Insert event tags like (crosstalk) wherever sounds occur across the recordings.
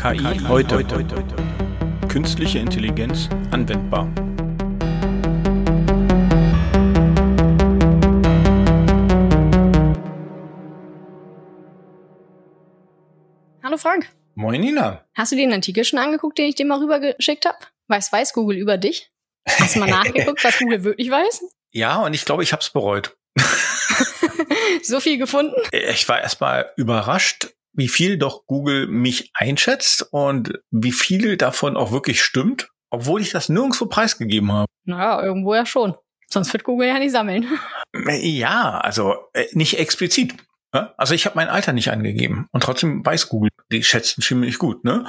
KI heute. Künstliche Intelligenz anwendbar. Hallo Frank. Moin Nina. Hast du dir den Artikel schon angeguckt, den ich dir mal rübergeschickt habe? Was weiß Google über dich? Hast du mal (laughs) nachgeguckt, was Google wirklich weiß? Ja, und ich glaube, ich habe es bereut. (laughs) so viel gefunden? Ich war erstmal überrascht, wie viel doch Google mich einschätzt und wie viel davon auch wirklich stimmt, obwohl ich das nirgendwo preisgegeben habe. Naja, irgendwo ja schon. Sonst wird Google ja nicht sammeln. Ja, also äh, nicht explizit. Also ich habe mein Alter nicht angegeben und trotzdem weiß Google, die schätzen ziemlich gut. Ne?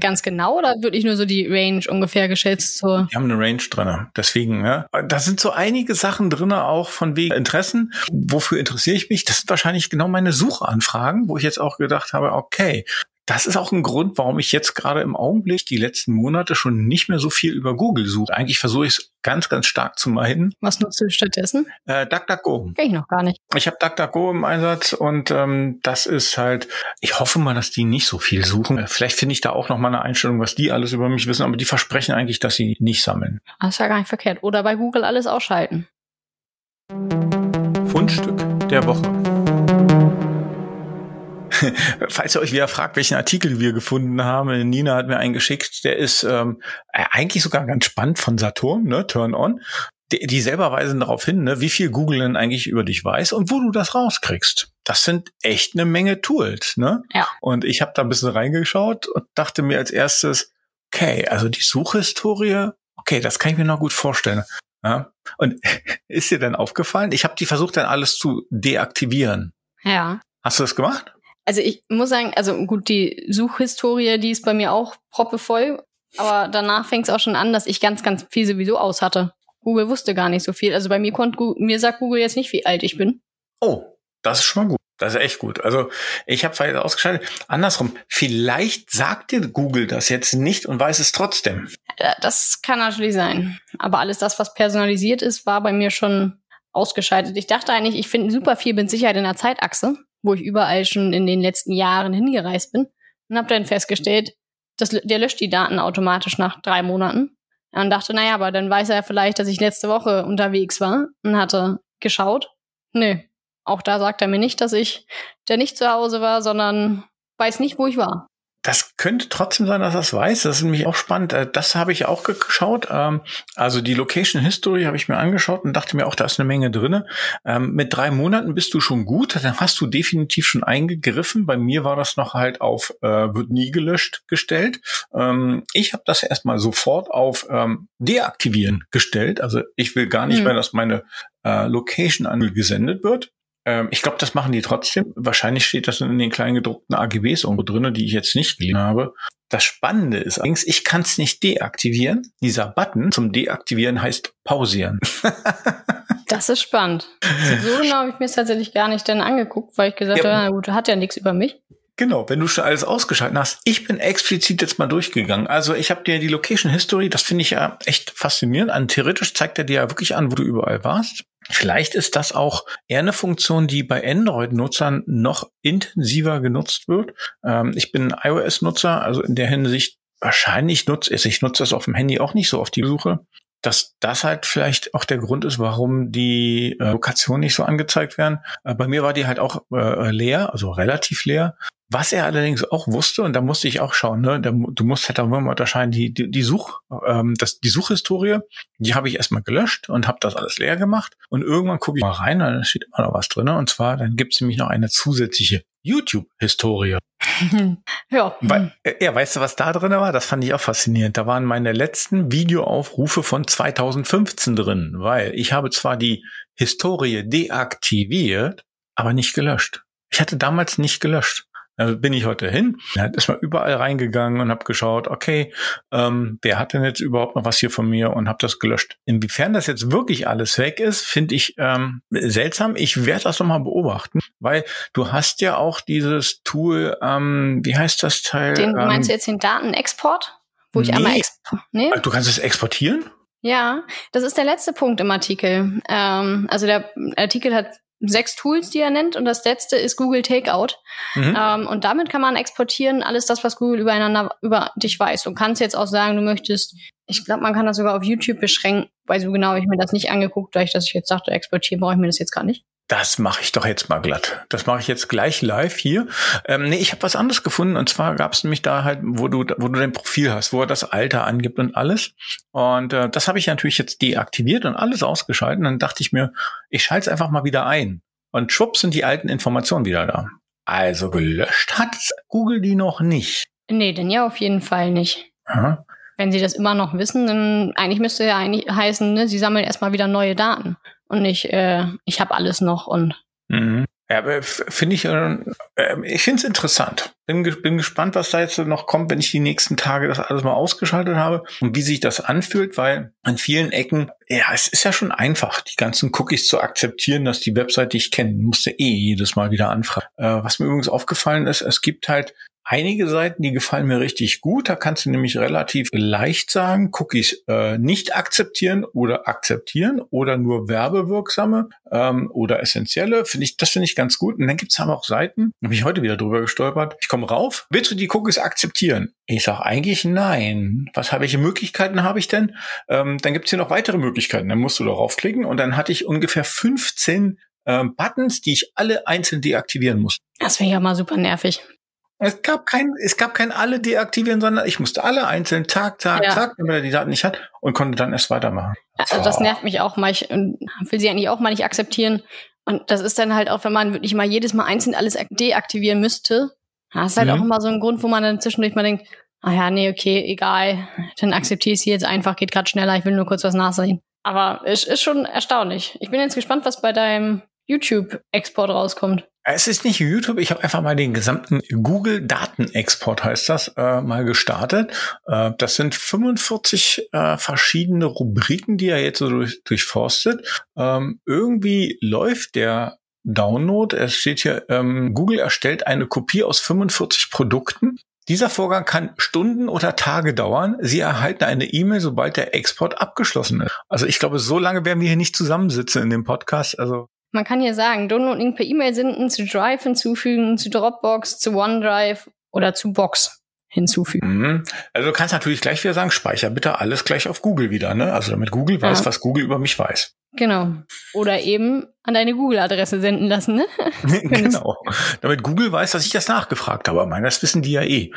Ganz genau oder wirklich nur so die Range ungefähr geschätzt? So? Die haben eine Range drin. Deswegen, ja. Da sind so einige Sachen drin, auch von wegen Interessen. Wofür interessiere ich mich? Das sind wahrscheinlich genau meine Suchanfragen, wo ich jetzt auch gedacht habe, okay, das ist auch ein Grund, warum ich jetzt gerade im Augenblick die letzten Monate schon nicht mehr so viel über Google suche. Eigentlich versuche ich es ganz, ganz stark zu meiden. Was nutzt du stattdessen? Äh, DuckDuckGo. Kenn ich noch gar nicht. Ich habe DuckDuckGo im Einsatz und ähm, das ist halt, ich hoffe mal, dass die nicht so viel suchen. Vielleicht finde ich da auch noch mal eine Einstellung, was die alles über mich wissen, aber die versprechen eigentlich, dass sie nicht sammeln. Das ist ja gar nicht verkehrt. Oder bei Google alles ausschalten. Fundstück der Woche. (laughs) Falls ihr euch wieder fragt, welchen Artikel wir gefunden haben, Nina hat mir einen geschickt, der ist ähm, eigentlich sogar ganz spannend von Saturn, ne, Turn On. Die, die selber weisen darauf hin, ne, wie viel Google denn eigentlich über dich weiß und wo du das rauskriegst. Das sind echt eine Menge Tools, ne? Ja. Und ich habe da ein bisschen reingeschaut und dachte mir als erstes, okay, also die Suchhistorie, okay, das kann ich mir noch gut vorstellen. Ja? Und (laughs) ist dir dann aufgefallen? Ich habe die versucht dann alles zu deaktivieren. Ja. Hast du das gemacht? Also ich muss sagen, also gut, die Suchhistorie, die ist bei mir auch proppevoll, aber danach fängt es auch schon an, dass ich ganz, ganz viel sowieso aus hatte. Google wusste gar nicht so viel. Also bei mir konnte mir sagt Google jetzt nicht, wie alt ich bin. Oh, das ist schon mal gut. Das ist echt gut. Also ich habe vielleicht ausgeschaltet. Andersrum, vielleicht sagt dir Google das jetzt nicht und weiß es trotzdem. Das kann natürlich sein. Aber alles das, was personalisiert ist, war bei mir schon ausgeschaltet. Ich dachte eigentlich, ich finde super viel mit Sicherheit in der Zeitachse wo ich überall schon in den letzten Jahren hingereist bin und habe dann festgestellt, dass der löscht die Daten automatisch nach drei Monaten. Und dachte, naja, aber dann weiß er vielleicht, dass ich letzte Woche unterwegs war und hatte geschaut. Nö, auch da sagt er mir nicht, dass ich der nicht zu Hause war, sondern weiß nicht, wo ich war. Das könnte trotzdem sein, dass er es weiß. Das ist nämlich auch spannend. Äh, das habe ich auch geschaut. Ähm, also die Location History habe ich mir angeschaut und dachte mir auch, da ist eine Menge drinne. Ähm, mit drei Monaten bist du schon gut. Dann hast du definitiv schon eingegriffen. Bei mir war das noch halt auf äh, wird nie gelöscht gestellt. Ähm, ich habe das erstmal sofort auf deaktivieren gestellt. Also ich will gar nicht hm. mehr, dass meine äh, Location angesendet wird. Ähm, ich glaube, das machen die trotzdem. Wahrscheinlich steht das in den kleinen gedruckten AGBs irgendwo drin, die ich jetzt nicht gelesen habe. Das Spannende ist allerdings, ich kann es nicht deaktivieren. Dieser Button zum Deaktivieren heißt pausieren. (laughs) das ist spannend. So genau habe ich mir es tatsächlich gar nicht dann angeguckt, weil ich gesagt ja. habe, na gut, hat ja nichts über mich. Genau, wenn du schon alles ausgeschaltet hast. Ich bin explizit jetzt mal durchgegangen. Also ich habe dir die Location History, das finde ich ja echt faszinierend. An theoretisch zeigt er dir ja wirklich an, wo du überall warst. Vielleicht ist das auch eher eine Funktion, die bei Android-Nutzern noch intensiver genutzt wird. Ähm, ich bin iOS-Nutzer, also in der Hinsicht wahrscheinlich nutze ich, ich nutze das auf dem Handy auch nicht so auf die Suche, dass das halt vielleicht auch der Grund ist, warum die äh, Lokationen nicht so angezeigt werden. Äh, bei mir war die halt auch äh, leer, also relativ leer. Was er allerdings auch wusste, und da musste ich auch schauen, ne, da, du musst halt auch immer unterscheiden, die, die, die Such, ähm, das, die Suchhistorie, die habe ich erstmal gelöscht und habe das alles leer gemacht. Und irgendwann gucke ich mal rein, und da steht immer noch was drin. Und zwar, dann gibt es nämlich noch eine zusätzliche YouTube-Historie. (laughs) ja. Weil, äh, ja, weißt du, was da drin war? Das fand ich auch faszinierend. Da waren meine letzten Videoaufrufe von 2015 drin, weil ich habe zwar die Historie deaktiviert, aber nicht gelöscht. Ich hatte damals nicht gelöscht. Da bin ich heute hin, ist mal überall reingegangen und habe geschaut, okay, ähm, wer hat denn jetzt überhaupt noch was hier von mir und habe das gelöscht. Inwiefern das jetzt wirklich alles weg ist, finde ich ähm, seltsam. Ich werde das nochmal beobachten, weil du hast ja auch dieses Tool, ähm, wie heißt das Teil? Den, ähm, meinst du jetzt den Datenexport? Wo ich nee. einmal exp nee? Du kannst es exportieren? Ja, das ist der letzte Punkt im Artikel. Ähm, also der Artikel hat sechs Tools, die er nennt. Und das letzte ist Google Takeout. Mhm. Ähm, und damit kann man exportieren alles das, was Google übereinander über dich weiß. Du kannst jetzt auch sagen, du möchtest, ich glaube, man kann das sogar auf YouTube beschränken, weil so genau habe ich mir das nicht angeguckt, dadurch, dass ich jetzt sagte, exportieren brauche ich mir das jetzt gar nicht. Das mache ich doch jetzt mal glatt. Das mache ich jetzt gleich live hier. Ähm, nee, ich habe was anderes gefunden und zwar gab es nämlich da halt, wo du, wo du dein Profil hast, wo er das Alter angibt und alles. Und äh, das habe ich natürlich jetzt deaktiviert und alles ausgeschaltet. Und dann dachte ich mir, ich schalte es einfach mal wieder ein. Und schwupp sind die alten Informationen wieder da. Also gelöscht hat Google die noch nicht. Nee, denn ja auf jeden Fall nicht. Aha. Wenn sie das immer noch wissen, dann eigentlich müsste ja eigentlich heißen, ne, sie sammeln erstmal wieder neue Daten und nicht, äh, ich habe alles noch und. Mhm. Ja, aber finde ich, äh, ähm, ich finde es interessant. Bin, bin gespannt, was da jetzt noch kommt, wenn ich die nächsten Tage das alles mal ausgeschaltet habe und wie sich das anfühlt, weil an vielen Ecken, ja, es ist ja schon einfach, die ganzen Cookies zu akzeptieren, dass die Website, die ich kenne, musste eh jedes Mal wieder anfragen. Äh, was mir übrigens aufgefallen ist, es gibt halt einige Seiten, die gefallen mir richtig gut. Da kannst du nämlich relativ leicht sagen, Cookies äh, nicht akzeptieren oder akzeptieren oder nur werbewirksame ähm, oder essentielle. Finde ich, das finde ich ganz gut. Und dann gibt's aber auch Seiten, habe ich heute wieder drüber gestolpert. Ich komme rauf, willst du die Cookies akzeptieren? Ich sage eigentlich nein. Was habe welche Möglichkeiten habe ich denn? Ähm, dann gibt's hier noch weitere Möglichkeiten. Dann musst du darauf klicken und dann hatte ich ungefähr 15 ähm, Buttons, die ich alle einzeln deaktivieren muss. Das wäre ja mal super nervig. Es gab kein, es gab kein alle deaktivieren, sondern ich musste alle einzeln Tag, Tag, ja. Tag, damit er die Daten nicht hat und konnte dann erst weitermachen. Also das nervt mich auch mal. Ich will sie eigentlich auch mal nicht akzeptieren. Und das ist dann halt auch, wenn man wirklich mal jedes Mal einzeln alles deaktivieren müsste. Das ist halt mhm. auch immer so ein Grund, wo man dann zwischendurch mal denkt, ah ja, nee, okay, egal. Dann akzeptiere ich sie jetzt einfach, geht gerade schneller, ich will nur kurz was nachsehen. Aber es ist schon erstaunlich. Ich bin jetzt gespannt, was bei deinem YouTube-Export rauskommt. Es ist nicht YouTube, ich habe einfach mal den gesamten Google-Datenexport, heißt das, äh, mal gestartet. Äh, das sind 45 äh, verschiedene Rubriken, die er jetzt so durch, durchforstet. Ähm, irgendwie läuft der Download. Es steht hier, ähm, Google erstellt eine Kopie aus 45 Produkten. Dieser Vorgang kann Stunden oder Tage dauern. Sie erhalten eine E-Mail, sobald der Export abgeschlossen ist. Also ich glaube, so lange werden wir hier nicht zusammensitzen in dem Podcast. Also man kann hier sagen, Downloading per E-Mail senden, zu Drive hinzufügen, zu Dropbox, zu OneDrive oder zu Box hinzufügen. Mhm. Also du kannst natürlich gleich wieder sagen, speicher bitte alles gleich auf Google wieder, ne? Also damit Google weiß, ja. was Google über mich weiß. Genau. Oder eben an deine Google-Adresse senden lassen, ne? (laughs) (laughs) genau. Damit Google weiß, dass ich das nachgefragt habe. Aber das wissen die ja eh.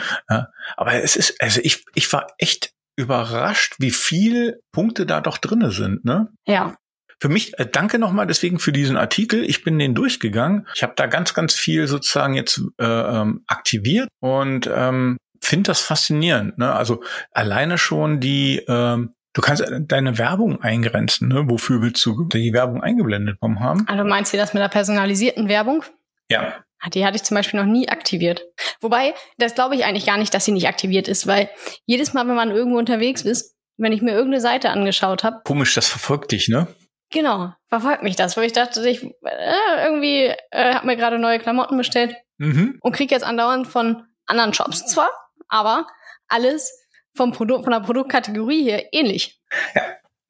Aber es ist, also ich, ich war echt überrascht, wie viel Punkte da doch drinne sind, ne? Ja. Für mich, äh, danke nochmal deswegen für diesen Artikel. Ich bin den durchgegangen. Ich habe da ganz, ganz viel sozusagen jetzt äh, ähm, aktiviert und ähm, finde das faszinierend. Ne? Also alleine schon die, ähm, du kannst deine Werbung eingrenzen. Ne? Wofür willst du die Werbung eingeblendet haben? Also meinst du das mit der personalisierten Werbung? Ja. Die hatte ich zum Beispiel noch nie aktiviert. Wobei, das glaube ich eigentlich gar nicht, dass sie nicht aktiviert ist, weil jedes Mal, wenn man irgendwo unterwegs ist, wenn ich mir irgendeine Seite angeschaut habe. Komisch, das verfolgt dich, ne? Genau, verfolgt mich das, wo ich dachte, ich äh, irgendwie äh, habe mir gerade neue Klamotten bestellt mhm. und krieg jetzt andauernd von anderen Shops zwar, aber alles vom Produkt, von der Produktkategorie hier ähnlich. Ja,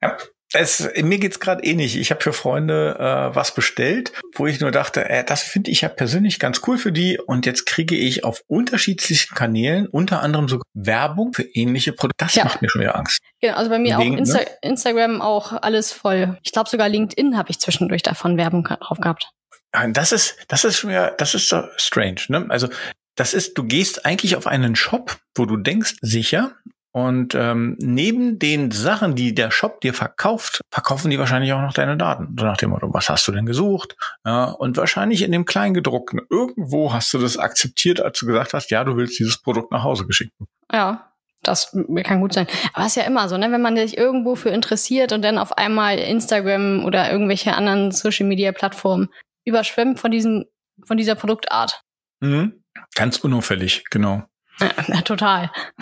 ja. Es, mir geht's gerade ähnlich. Ich habe für Freunde äh, was bestellt, wo ich nur dachte, äh, das finde ich ja persönlich ganz cool für die. Und jetzt kriege ich auf unterschiedlichen Kanälen, unter anderem sogar Werbung für ähnliche Produkte. Das ja. macht mir schon wieder Angst. Genau, also bei mir Wegen, auch Insta ne? Instagram auch alles voll. Ich glaube sogar LinkedIn habe ich zwischendurch davon Werbung drauf gehabt. Das ist, das ist schon wieder, das ist so strange. Ne? Also das ist, du gehst eigentlich auf einen Shop, wo du denkst, sicher, und ähm, neben den Sachen, die der Shop dir verkauft, verkaufen die wahrscheinlich auch noch deine Daten. So nach dem Motto, was hast du denn gesucht? Ja, und wahrscheinlich in dem Kleingedruckten. Irgendwo hast du das akzeptiert, als du gesagt hast, ja, du willst dieses Produkt nach Hause geschickt. Ja. Das kann gut sein. Aber es ist ja immer so, ne? wenn man sich irgendwo für interessiert und dann auf einmal Instagram oder irgendwelche anderen Social Media Plattformen überschwemmt von diesem, von dieser Produktart. Mhm. Ganz unauffällig, genau. Ja, total. (laughs)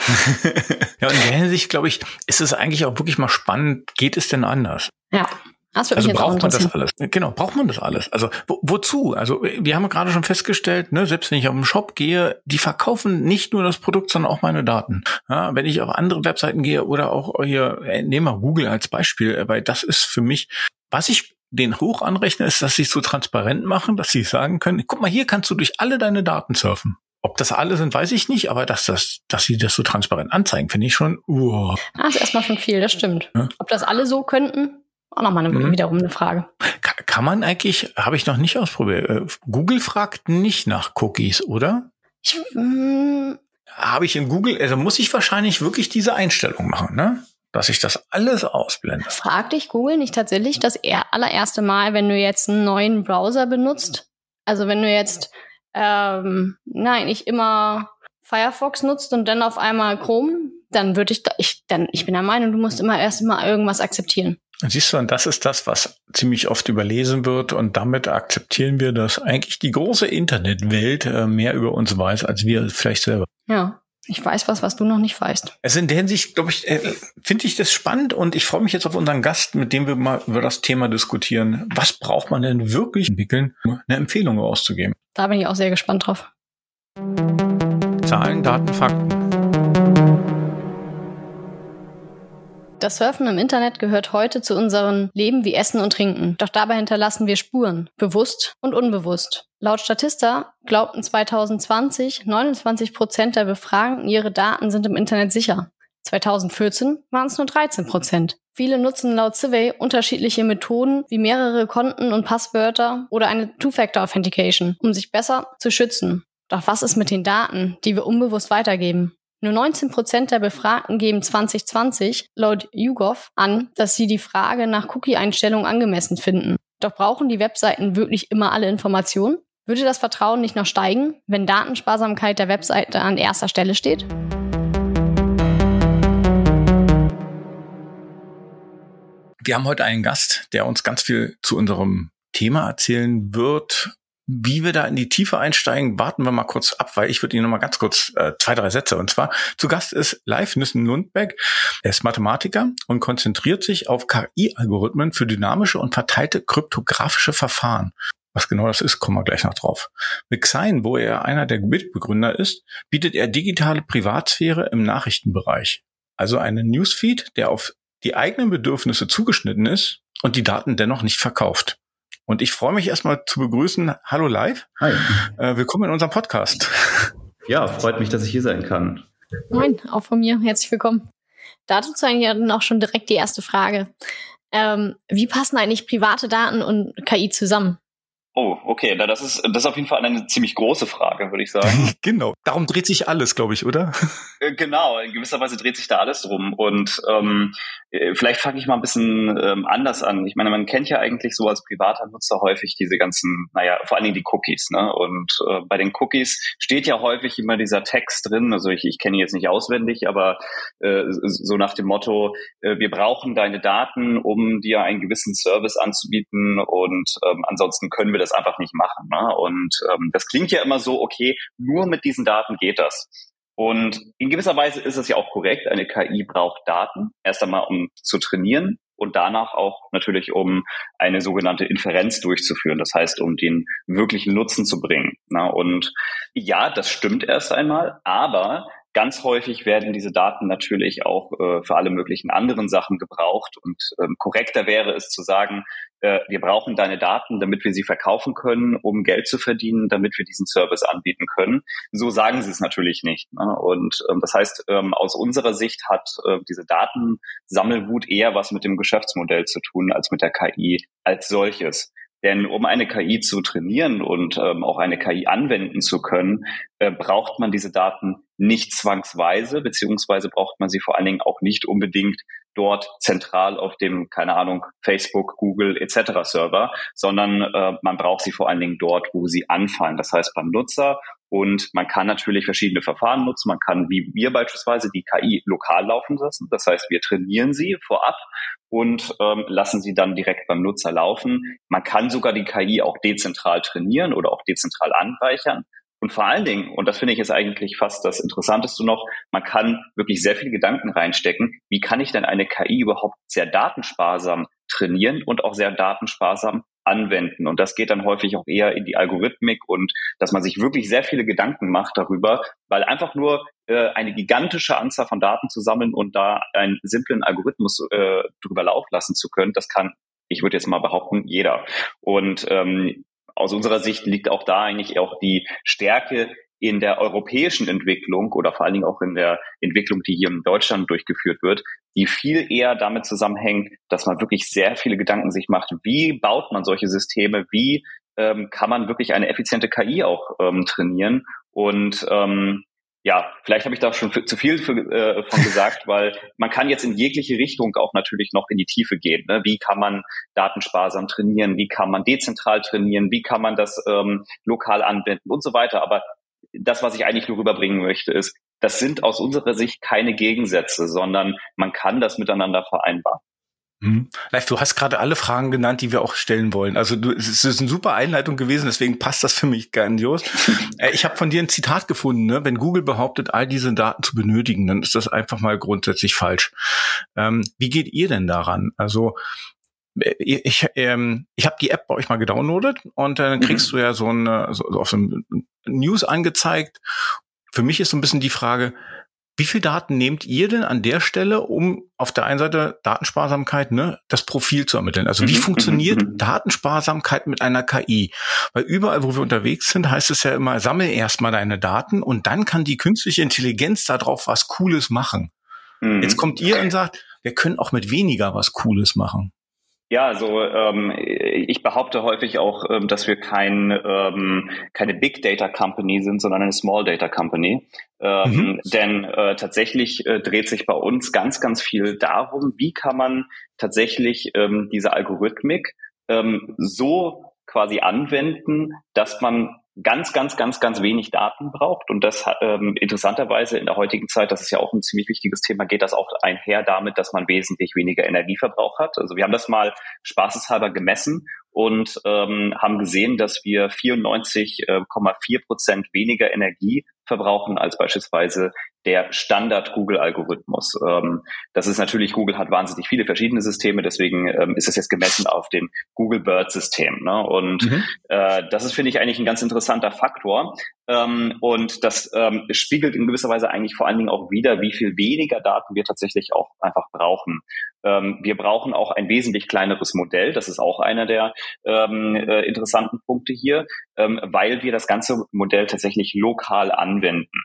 ja, und in der Hinsicht, glaube ich, ist es eigentlich auch wirklich mal spannend, geht es denn anders? Ja. Das also braucht man das alles? Genau, braucht man das alles? Also wo, wozu? Also wir haben gerade schon festgestellt, ne, selbst wenn ich auf den Shop gehe, die verkaufen nicht nur das Produkt, sondern auch meine Daten. Ja, wenn ich auf andere Webseiten gehe oder auch hier, äh, nehmen wir Google als Beispiel, weil das ist für mich was ich den hoch anrechne, ist, dass sie es so transparent machen, dass sie sagen können, guck mal, hier kannst du durch alle deine Daten surfen. Ob das alle sind, weiß ich nicht, aber dass das, dass sie das so transparent anzeigen, finde ich schon. Uh. Ah, ist erstmal schon viel, das stimmt. Ja? Ob das alle so könnten, auch nochmal eine, mhm. wiederum eine Frage. Kann, kann man eigentlich, habe ich noch nicht ausprobiert. Äh, Google fragt nicht nach Cookies, oder? Ich, mm, habe ich in Google, also muss ich wahrscheinlich wirklich diese Einstellung machen, ne? Dass ich das alles ausblende. Frag dich Google nicht tatsächlich das allererste Mal, wenn du jetzt einen neuen Browser benutzt? Also wenn du jetzt ähm, nein, nicht immer Firefox nutzt und dann auf einmal Chrome, dann würde ich, da, ich, dann, ich bin der Meinung, du musst immer erst mal irgendwas akzeptieren. Siehst du, und das ist das, was ziemlich oft überlesen wird und damit akzeptieren wir, dass eigentlich die große Internetwelt äh, mehr über uns weiß, als wir vielleicht selber. Ja. Ich weiß was, was du noch nicht weißt. Also in der Hinsicht, glaube ich, äh, finde ich das spannend und ich freue mich jetzt auf unseren Gast, mit dem wir mal über das Thema diskutieren. Was braucht man denn wirklich entwickeln, eine Empfehlung auszugeben? Da bin ich auch sehr gespannt drauf. Zahlen, Daten, Fakten. Das Surfen im Internet gehört heute zu unserem Leben wie Essen und Trinken. Doch dabei hinterlassen wir Spuren, bewusst und unbewusst. Laut Statista glaubten 2020 29 Prozent der Befragten, ihre Daten sind im Internet sicher. 2014 waren es nur 13 Prozent. Viele nutzen laut Civey unterschiedliche Methoden wie mehrere Konten und Passwörter oder eine Two-Factor-Authentication, um sich besser zu schützen. Doch was ist mit den Daten, die wir unbewusst weitergeben? Nur 19 Prozent der Befragten geben 2020 laut YouGov an, dass sie die Frage nach Cookie-Einstellungen angemessen finden. Doch brauchen die Webseiten wirklich immer alle Informationen? Würde das Vertrauen nicht noch steigen, wenn Datensparsamkeit der Webseite an erster Stelle steht? Wir haben heute einen Gast, der uns ganz viel zu unserem Thema erzählen wird. Wie wir da in die Tiefe einsteigen, warten wir mal kurz ab, weil ich würde Ihnen noch mal ganz kurz äh, zwei, drei Sätze. Und zwar, zu Gast ist Live Nissen Lundbeck. Er ist Mathematiker und konzentriert sich auf KI-Algorithmen für dynamische und verteilte kryptografische Verfahren. Was genau das ist, kommen wir gleich noch drauf. Mit Xein, wo er einer der Mitbegründer ist, bietet er digitale Privatsphäre im Nachrichtenbereich. Also einen Newsfeed, der auf die eigenen Bedürfnisse zugeschnitten ist und die Daten dennoch nicht verkauft. Und ich freue mich erstmal zu begrüßen. Hallo live. Hi. Äh, willkommen in unserem Podcast. Ja, freut mich, dass ich hier sein kann. Moin, auch von mir. Herzlich willkommen. Dazu zeigen ja dann auch schon direkt die erste Frage. Ähm, wie passen eigentlich private Daten und KI zusammen? Oh, okay, das ist, das ist auf jeden Fall eine ziemlich große Frage, würde ich sagen. (laughs) genau, darum dreht sich alles, glaube ich, oder? (laughs) Äh, genau, in gewisser Weise dreht sich da alles drum. Und ähm, äh, vielleicht fange ich mal ein bisschen ähm, anders an. Ich meine, man kennt ja eigentlich so als privater Nutzer häufig diese ganzen, naja, vor allen Dingen die Cookies. Ne? Und äh, bei den Cookies steht ja häufig immer dieser Text drin. Also ich, ich kenne ihn jetzt nicht auswendig, aber äh, so nach dem Motto, äh, wir brauchen deine Daten, um dir einen gewissen Service anzubieten und ähm, ansonsten können wir das das einfach nicht machen. Ne? Und ähm, das klingt ja immer so, okay, nur mit diesen Daten geht das. Und in gewisser Weise ist es ja auch korrekt, eine KI braucht Daten, erst einmal um zu trainieren und danach auch natürlich, um eine sogenannte Inferenz durchzuführen, das heißt, um den wirklichen Nutzen zu bringen. Ne? Und ja, das stimmt erst einmal, aber Ganz häufig werden diese Daten natürlich auch äh, für alle möglichen anderen Sachen gebraucht und ähm, korrekter wäre es zu sagen, äh, wir brauchen deine Daten, damit wir sie verkaufen können, um Geld zu verdienen, damit wir diesen Service anbieten können. So sagen sie es natürlich nicht. Ne? Und ähm, das heißt, ähm, aus unserer Sicht hat äh, diese Datensammelwut eher was mit dem Geschäftsmodell zu tun als mit der KI als solches. Denn um eine KI zu trainieren und ähm, auch eine KI anwenden zu können, äh, braucht man diese Daten nicht zwangsweise, beziehungsweise braucht man sie vor allen Dingen auch nicht unbedingt dort zentral auf dem, keine Ahnung, Facebook, Google etc. Server, sondern äh, man braucht sie vor allen Dingen dort, wo sie anfallen. Das heißt beim Nutzer und man kann natürlich verschiedene Verfahren nutzen. Man kann, wie wir beispielsweise, die KI lokal laufen lassen. Das heißt, wir trainieren sie vorab und ähm, lassen sie dann direkt beim Nutzer laufen. Man kann sogar die KI auch dezentral trainieren oder auch dezentral anreichern. Und vor allen Dingen, und das finde ich jetzt eigentlich fast das Interessanteste noch, man kann wirklich sehr viele Gedanken reinstecken. Wie kann ich denn eine KI überhaupt sehr datensparsam trainieren und auch sehr datensparsam anwenden? Und das geht dann häufig auch eher in die Algorithmik und dass man sich wirklich sehr viele Gedanken macht darüber, weil einfach nur äh, eine gigantische Anzahl von Daten zu sammeln und da einen simplen Algorithmus äh, drüber laufen lassen zu können, das kann ich würde jetzt mal behaupten, jeder. Und ähm, aus unserer Sicht liegt auch da eigentlich auch die Stärke in der europäischen Entwicklung oder vor allen Dingen auch in der Entwicklung, die hier in Deutschland durchgeführt wird, die viel eher damit zusammenhängt, dass man wirklich sehr viele Gedanken sich macht, wie baut man solche Systeme, wie ähm, kann man wirklich eine effiziente KI auch ähm, trainieren. Und ähm, ja, vielleicht habe ich da schon zu viel für, äh, von gesagt, (laughs) weil man kann jetzt in jegliche Richtung auch natürlich noch in die Tiefe gehen. Ne? Wie kann man datensparsam trainieren? Wie kann man dezentral trainieren? Wie kann man das ähm, lokal anwenden und so weiter? Aber das, was ich eigentlich nur rüberbringen möchte, ist, das sind aus unserer Sicht keine Gegensätze, sondern man kann das miteinander vereinbaren. Mhm. Live, du hast gerade alle Fragen genannt, die wir auch stellen wollen. Also du, es ist eine super Einleitung gewesen, deswegen passt das für mich grandios. (laughs) Äh, ich habe von dir ein Zitat gefunden, ne? wenn Google behauptet, all diese Daten zu benötigen, dann ist das einfach mal grundsätzlich falsch. Ähm, wie geht ihr denn daran? Also ich, ähm, ich habe die App bei euch mal gedownloadet und dann kriegst mhm. du ja so, eine, so, auf so ein News angezeigt. Für mich ist so ein bisschen die Frage, wie viel Daten nehmt ihr denn an der Stelle, um auf der einen Seite Datensparsamkeit, ne, das Profil zu ermitteln? Also wie mhm, funktioniert mhm, mhm. Datensparsamkeit mit einer KI? Weil überall, wo wir unterwegs sind, heißt es ja immer, sammel erstmal deine Daten und dann kann die künstliche Intelligenz darauf was Cooles machen. Jetzt kommt ihr und sagt, wir können auch mit weniger was Cooles machen. Ja, also ähm, ich behaupte häufig auch, ähm, dass wir kein, ähm, keine Big Data Company sind, sondern eine Small Data Company. Ähm, mhm. Denn äh, tatsächlich äh, dreht sich bei uns ganz, ganz viel darum, wie kann man tatsächlich ähm, diese Algorithmik ähm, so quasi anwenden, dass man ganz, ganz, ganz, ganz wenig Daten braucht. Und das ähm, interessanterweise in der heutigen Zeit, das ist ja auch ein ziemlich wichtiges Thema, geht das auch einher damit, dass man wesentlich weniger Energieverbrauch hat. Also wir haben das mal spaßeshalber gemessen und ähm, haben gesehen, dass wir 94,4 Prozent weniger Energie verbrauchen als beispielsweise der Standard-Google-Algorithmus. Ähm, das ist natürlich, Google hat wahnsinnig viele verschiedene Systeme, deswegen ähm, ist es jetzt gemessen auf dem Google Bird-System. Ne? Und mhm. äh, das ist, finde ich, eigentlich ein ganz interessanter Faktor. Ähm, und das ähm, spiegelt in gewisser Weise eigentlich vor allen Dingen auch wieder, wie viel weniger Daten wir tatsächlich auch einfach brauchen. Ähm, wir brauchen auch ein wesentlich kleineres Modell. Das ist auch einer der ähm, äh, interessanten Punkte hier, ähm, weil wir das ganze Modell tatsächlich lokal anwenden.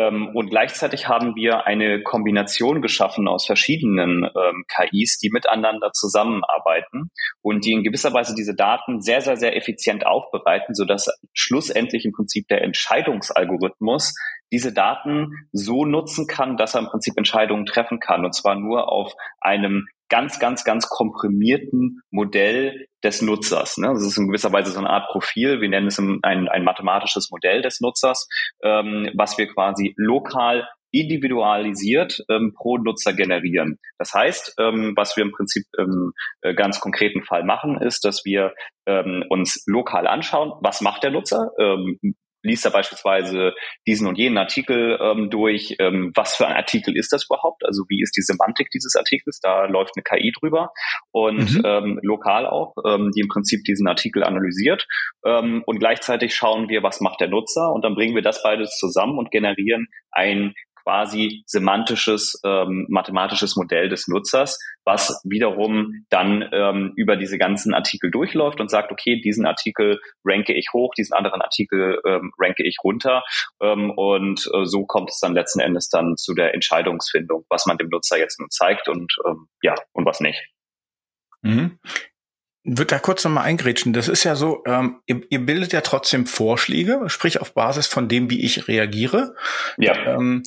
Ähm, und gleichzeitig haben wir eine Kombination geschaffen aus verschiedenen ähm, KIs, die miteinander zusammenarbeiten und die in gewisser Weise diese Daten sehr, sehr, sehr effizient aufbereiten, sodass schlussendlich im Prinzip der Entscheidungsalgorithmus diese Daten so nutzen kann, dass er im Prinzip Entscheidungen treffen kann. Und zwar nur auf einem ganz, ganz, ganz komprimierten Modell des Nutzers. Ne? Das ist in gewisser Weise so eine Art Profil. Wir nennen es ein, ein mathematisches Modell des Nutzers, ähm, was wir quasi lokal individualisiert ähm, pro Nutzer generieren. Das heißt, ähm, was wir im Prinzip im äh, ganz konkreten Fall machen, ist, dass wir ähm, uns lokal anschauen, was macht der Nutzer, ähm, liest er beispielsweise diesen und jenen Artikel ähm, durch. Ähm, was für ein Artikel ist das überhaupt? Also wie ist die Semantik dieses Artikels? Da läuft eine KI drüber und mhm. ähm, lokal auch, ähm, die im Prinzip diesen Artikel analysiert. Ähm, und gleichzeitig schauen wir, was macht der Nutzer und dann bringen wir das beides zusammen und generieren ein quasi semantisches, ähm, mathematisches Modell des Nutzers, was wiederum dann ähm, über diese ganzen Artikel durchläuft und sagt, okay, diesen Artikel ranke ich hoch, diesen anderen Artikel ähm, ranke ich runter. Ähm, und äh, so kommt es dann letzten Endes dann zu der Entscheidungsfindung, was man dem Nutzer jetzt nun zeigt und ähm, ja, und was nicht. Mhm. Wird da kurz nochmal eingrätschen. Das ist ja so, ähm, ihr, ihr, bildet ja trotzdem Vorschläge, sprich auf Basis von dem, wie ich reagiere. Ja. Ähm,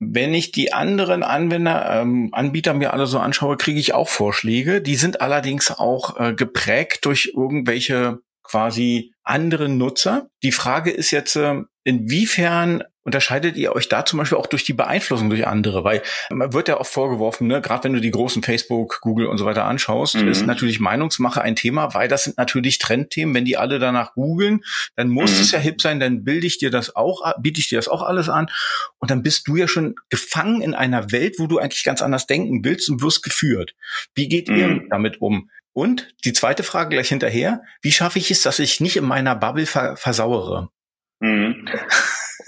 wenn ich die anderen Anwender, ähm, Anbieter mir alle so anschaue, kriege ich auch Vorschläge. Die sind allerdings auch äh, geprägt durch irgendwelche quasi anderen Nutzer. Die Frage ist jetzt, äh, inwiefern unterscheidet ihr euch da zum Beispiel auch durch die Beeinflussung durch andere? Weil man wird ja oft vorgeworfen, ne, gerade wenn du die großen Facebook, Google und so weiter anschaust, mhm. ist natürlich Meinungsmache ein Thema, weil das sind natürlich Trendthemen. Wenn die alle danach googeln, dann muss mhm. es ja hip sein, dann bilde ich dir das auch, biete ich dir das auch alles an. Und dann bist du ja schon gefangen in einer Welt, wo du eigentlich ganz anders denken willst und wirst geführt. Wie geht mhm. ihr damit um? Und die zweite Frage gleich hinterher, wie schaffe ich es, dass ich nicht in meiner Bubble versauere?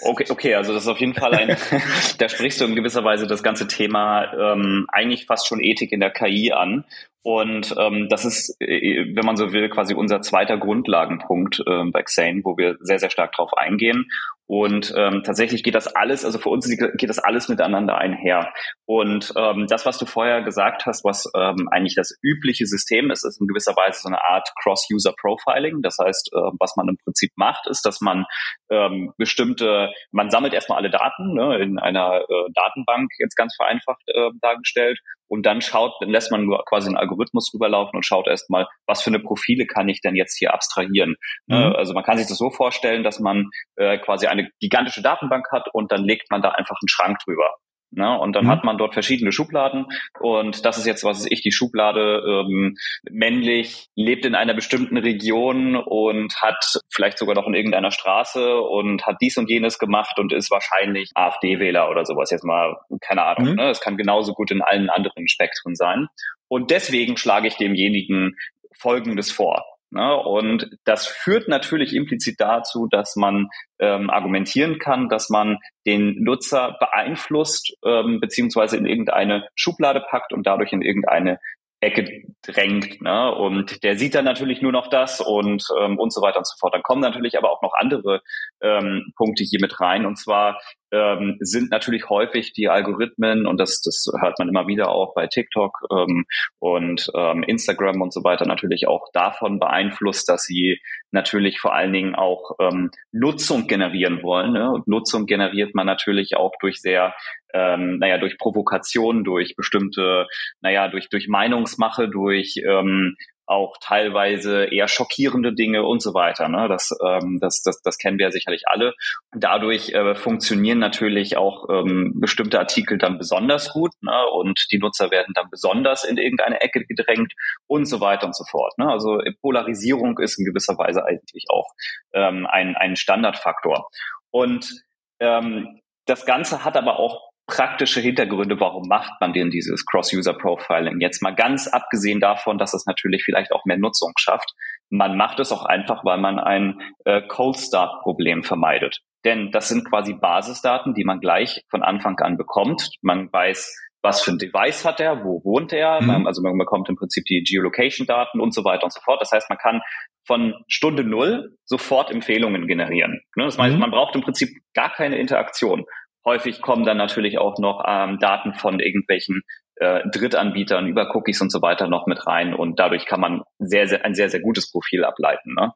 Okay, okay, also das ist auf jeden Fall ein, (laughs) da sprichst du in gewisser Weise das ganze Thema ähm, eigentlich fast schon Ethik in der KI an. Und ähm, das ist, äh, wenn man so will, quasi unser zweiter Grundlagenpunkt äh, bei Xane, wo wir sehr, sehr stark drauf eingehen. Und ähm, tatsächlich geht das alles, also für uns geht das alles miteinander einher. Und ähm, das, was du vorher gesagt hast, was ähm, eigentlich das übliche System ist, ist in gewisser Weise so eine Art Cross-User-Profiling. Das heißt, äh, was man im Prinzip macht, ist, dass man ähm, bestimmte, man sammelt erstmal alle Daten ne, in einer äh, Datenbank, jetzt ganz vereinfacht äh, dargestellt, und dann schaut, dann lässt man nur quasi einen Algorithmus rüberlaufen und schaut erstmal, was für eine Profile kann ich denn jetzt hier abstrahieren. Mhm. Äh, also man kann sich das so vorstellen, dass man äh, quasi eine gigantische Datenbank hat und dann legt man da einfach einen Schrank drüber. Ne? Und dann mhm. hat man dort verschiedene Schubladen und das ist jetzt, was ist ich, die Schublade ähm, männlich, lebt in einer bestimmten Region und hat vielleicht sogar noch in irgendeiner Straße und hat dies und jenes gemacht und ist wahrscheinlich AfD-Wähler oder sowas. Jetzt mal, keine Ahnung. Mhm. Ne? Es kann genauso gut in allen anderen Spektren sein. Und deswegen schlage ich demjenigen Folgendes vor. Ne? Und das führt natürlich implizit dazu, dass man ähm, argumentieren kann, dass man den Nutzer beeinflusst ähm, beziehungsweise in irgendeine Schublade packt und dadurch in irgendeine Ecke drängt. Ne? Und der sieht dann natürlich nur noch das und, ähm, und so weiter und so fort. Dann kommen natürlich aber auch noch andere ähm, Punkte hier mit rein. Und zwar ähm, sind natürlich häufig die Algorithmen, und das, das hört man immer wieder auch bei TikTok ähm, und ähm, Instagram und so weiter, natürlich auch davon beeinflusst, dass sie natürlich vor allen Dingen auch ähm, Nutzung generieren wollen. Ne? Und Nutzung generiert man natürlich auch durch sehr ähm, naja, durch Provokation, durch bestimmte, naja, durch, durch Meinungsmache, durch ähm, auch teilweise eher schockierende Dinge und so weiter. Ne? Das, ähm, das, das, das kennen wir ja sicherlich alle. Dadurch äh, funktionieren natürlich auch ähm, bestimmte Artikel dann besonders gut ne? und die Nutzer werden dann besonders in irgendeine Ecke gedrängt und so weiter und so fort. Ne? Also Polarisierung ist in gewisser Weise eigentlich auch ähm, ein, ein Standardfaktor. Und ähm, das Ganze hat aber auch praktische Hintergründe, warum macht man denn dieses Cross-User-Profiling? Jetzt mal ganz abgesehen davon, dass es natürlich vielleicht auch mehr Nutzung schafft. Man macht es auch einfach, weil man ein äh, Cold-Start-Problem vermeidet. Denn das sind quasi Basisdaten, die man gleich von Anfang an bekommt. Man weiß, was für ein Device hat er, wo wohnt er, mhm. also man bekommt im Prinzip die Geolocation-Daten und so weiter und so fort. Das heißt, man kann von Stunde Null sofort Empfehlungen generieren. Ne, das heißt, mhm. man braucht im Prinzip gar keine Interaktion. Häufig kommen dann natürlich auch noch ähm, Daten von irgendwelchen äh, Drittanbietern über Cookies und so weiter noch mit rein und dadurch kann man sehr, sehr, ein sehr, sehr gutes Profil ableiten. Ne?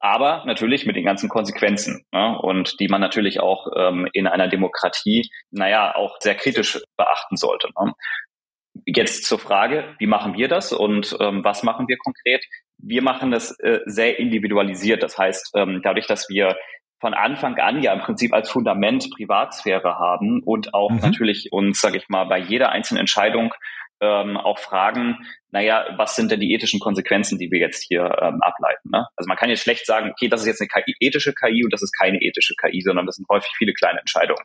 Aber natürlich mit den ganzen Konsequenzen ne? und die man natürlich auch ähm, in einer Demokratie, naja, auch sehr kritisch beachten sollte. Ne? Jetzt zur Frage, wie machen wir das und ähm, was machen wir konkret? Wir machen das äh, sehr individualisiert. Das heißt, ähm, dadurch, dass wir von Anfang an ja im Prinzip als Fundament Privatsphäre haben und auch mhm. natürlich uns, sage ich mal, bei jeder einzelnen Entscheidung ähm, auch fragen, naja, was sind denn die ethischen Konsequenzen, die wir jetzt hier ähm, ableiten? Ne? Also man kann jetzt schlecht sagen, okay, das ist jetzt eine KI, ethische KI und das ist keine ethische KI, sondern das sind häufig viele kleine Entscheidungen.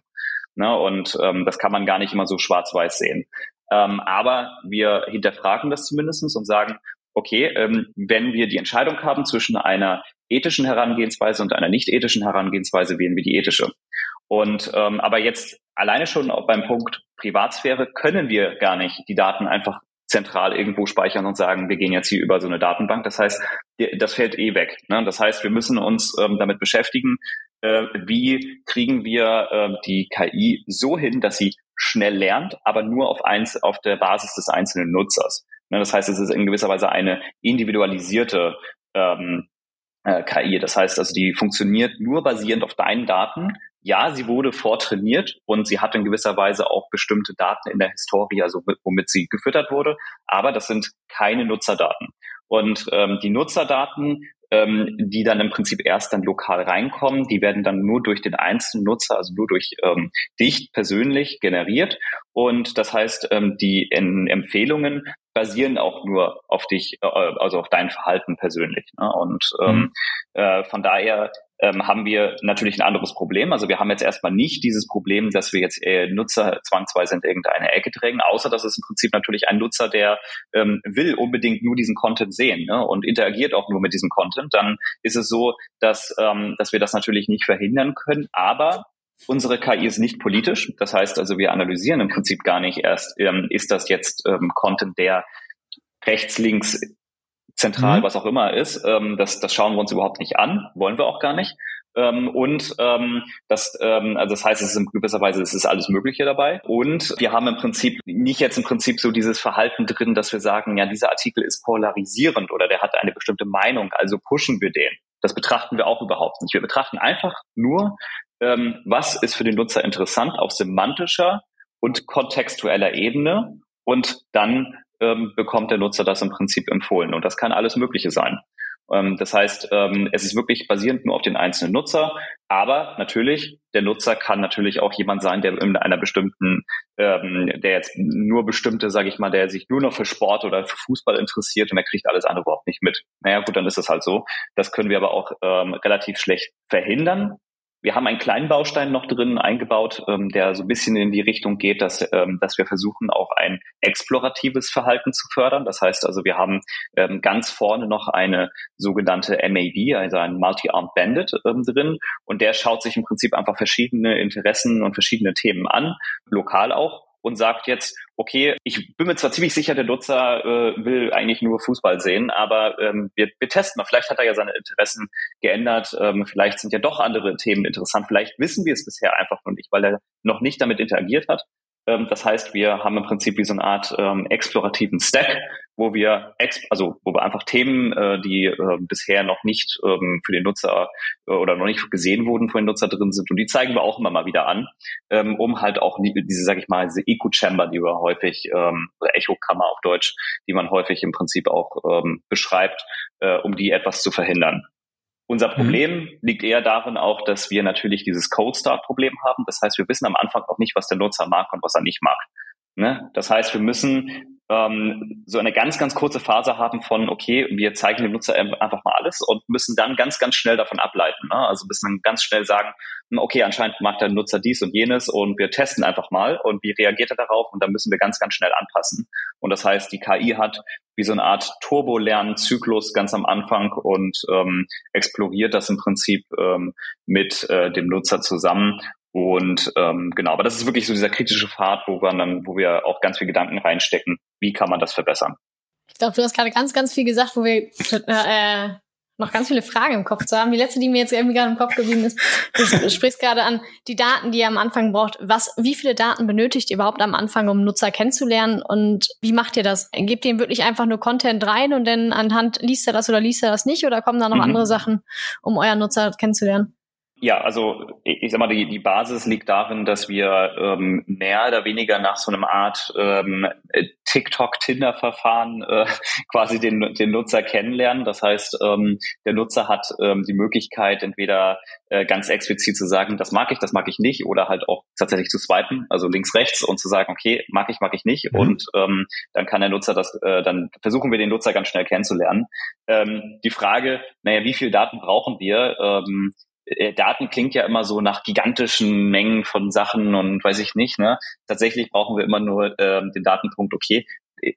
Ne? Und ähm, das kann man gar nicht immer so schwarz-weiß sehen. Ähm, aber wir hinterfragen das zumindestens und sagen, okay, ähm, wenn wir die Entscheidung haben zwischen einer ethischen Herangehensweise und einer nicht ethischen Herangehensweise, wählen wir die ethische. Und ähm, aber jetzt alleine schon beim Punkt Privatsphäre können wir gar nicht die Daten einfach zentral irgendwo speichern und sagen, wir gehen jetzt hier über so eine Datenbank. Das heißt, das fällt eh weg. Ne? Das heißt, wir müssen uns ähm, damit beschäftigen, äh, wie kriegen wir äh, die KI so hin, dass sie schnell lernt, aber nur auf eins auf der Basis des einzelnen Nutzers. Ne, das heißt, es ist in gewisser Weise eine individualisierte ähm, äh, KI. Das heißt also, die funktioniert nur basierend auf deinen Daten. Ja, sie wurde vortrainiert und sie hat in gewisser Weise auch bestimmte Daten in der Historie, also womit sie gefüttert wurde, aber das sind keine Nutzerdaten. Und ähm, die Nutzerdaten ähm, die dann im Prinzip erst dann lokal reinkommen. Die werden dann nur durch den einzelnen Nutzer, also nur durch ähm, dich persönlich generiert. Und das heißt, ähm, die in Empfehlungen basieren auch nur auf dich, äh, also auf dein Verhalten persönlich. Ne? Und ähm, mhm. äh, von daher ähm, haben wir natürlich ein anderes Problem. Also wir haben jetzt erstmal nicht dieses Problem, dass wir jetzt äh, Nutzer zwangsweise in irgendeine Ecke drängen, außer dass es im Prinzip natürlich ein Nutzer, der ähm, will unbedingt nur diesen Content sehen ne, und interagiert auch nur mit diesem Content. Dann ist es so, dass, ähm, dass wir das natürlich nicht verhindern können, aber Unsere KI ist nicht politisch. Das heißt also, wir analysieren im Prinzip gar nicht erst, ähm, ist das jetzt ähm, Content, der rechts, links, zentral, mhm. was auch immer ist. Ähm, das, das schauen wir uns überhaupt nicht an, wollen wir auch gar nicht. Ähm, und ähm, das, ähm, also das heißt, es ist in gewisser Weise, es ist alles Mögliche dabei. Und wir haben im Prinzip nicht jetzt im Prinzip so dieses Verhalten drin, dass wir sagen, ja, dieser Artikel ist polarisierend oder der hat eine bestimmte Meinung, also pushen wir den. Das betrachten wir auch überhaupt nicht. Wir betrachten einfach nur, ähm, was ist für den Nutzer interessant auf semantischer und kontextueller Ebene und dann ähm, bekommt der Nutzer das im Prinzip empfohlen. Und das kann alles Mögliche sein. Ähm, das heißt, ähm, es ist wirklich basierend nur auf den einzelnen Nutzer. Aber natürlich, der Nutzer kann natürlich auch jemand sein, der in einer bestimmten, ähm, der jetzt nur bestimmte, sage ich mal, der sich nur noch für Sport oder für Fußball interessiert und der kriegt alles andere überhaupt nicht mit. Naja, gut, dann ist es halt so. Das können wir aber auch ähm, relativ schlecht verhindern. Wir haben einen kleinen Baustein noch drin eingebaut, ähm, der so ein bisschen in die Richtung geht, dass, ähm, dass wir versuchen, auch ein exploratives Verhalten zu fördern. Das heißt also, wir haben ähm, ganz vorne noch eine sogenannte MAB, also ein Multi-Armed Bandit ähm, drin. Und der schaut sich im Prinzip einfach verschiedene Interessen und verschiedene Themen an, lokal auch und sagt jetzt, okay, ich bin mir zwar ziemlich sicher, der Nutzer äh, will eigentlich nur Fußball sehen, aber ähm, wir, wir testen mal, vielleicht hat er ja seine Interessen geändert, ähm, vielleicht sind ja doch andere Themen interessant, vielleicht wissen wir es bisher einfach noch nicht, weil er noch nicht damit interagiert hat. Ähm, das heißt, wir haben im Prinzip wie so eine Art ähm, explorativen Stack, wo wir ex also wo wir einfach Themen, äh, die äh, bisher noch nicht ähm, für den Nutzer äh, oder noch nicht gesehen wurden von den Nutzer drin sind und die zeigen wir auch immer mal wieder an, ähm, um halt auch die, diese, sag ich mal, diese Echo Chamber, die wir häufig ähm, oder Echo-Kammer auf Deutsch, die man häufig im Prinzip auch ähm, beschreibt, äh, um die etwas zu verhindern. Unser mhm. Problem mhm. liegt eher darin auch, dass wir natürlich dieses Code Start Problem haben. Das heißt, wir wissen am Anfang auch nicht, was der Nutzer mag und was er nicht mag. Ne? Das heißt, wir müssen ähm, so eine ganz, ganz kurze Phase haben von, okay, wir zeigen dem Nutzer einfach mal alles und müssen dann ganz, ganz schnell davon ableiten. Ne? Also müssen dann ganz schnell sagen, hm, okay, anscheinend mag der Nutzer dies und jenes und wir testen einfach mal und wie reagiert er darauf und dann müssen wir ganz, ganz schnell anpassen. Und das heißt, die KI hat wie so eine Art Turbo-Lernzyklus ganz am Anfang und ähm, exploriert das im Prinzip ähm, mit äh, dem Nutzer zusammen und ähm, genau, aber das ist wirklich so dieser kritische Pfad, wo wir dann, wo wir auch ganz viel Gedanken reinstecken, wie kann man das verbessern. Ich glaube, du hast gerade ganz, ganz viel gesagt, wo wir äh, noch ganz viele Fragen im Kopf zu haben. Die letzte, die mir jetzt irgendwie gerade im Kopf geblieben ist, du sprichst gerade an die Daten, die ihr am Anfang braucht. Was, wie viele Daten benötigt ihr überhaupt am Anfang, um Nutzer kennenzulernen? Und wie macht ihr das? Gebt ihr ihm wirklich einfach nur Content rein und dann anhand liest er das oder liest er das nicht? Oder kommen da noch mhm. andere Sachen, um euren Nutzer kennenzulernen? Ja, also ich sag mal, die, die Basis liegt darin, dass wir ähm, mehr oder weniger nach so einem Art ähm, TikTok-Tinder-Verfahren äh, (laughs) quasi den, den Nutzer kennenlernen. Das heißt, ähm, der Nutzer hat ähm, die Möglichkeit, entweder äh, ganz explizit zu sagen, das mag ich, das mag ich nicht, oder halt auch tatsächlich zu swipen, also links, rechts und zu sagen, okay, mag ich, mag ich nicht. Mhm. Und ähm, dann kann der Nutzer das, äh, dann versuchen wir den Nutzer ganz schnell kennenzulernen. Ähm, die Frage, naja, wie viel Daten brauchen wir? Ähm, äh, Daten klingt ja immer so nach gigantischen Mengen von Sachen und weiß ich nicht. Ne? Tatsächlich brauchen wir immer nur ähm, den Datenpunkt, okay,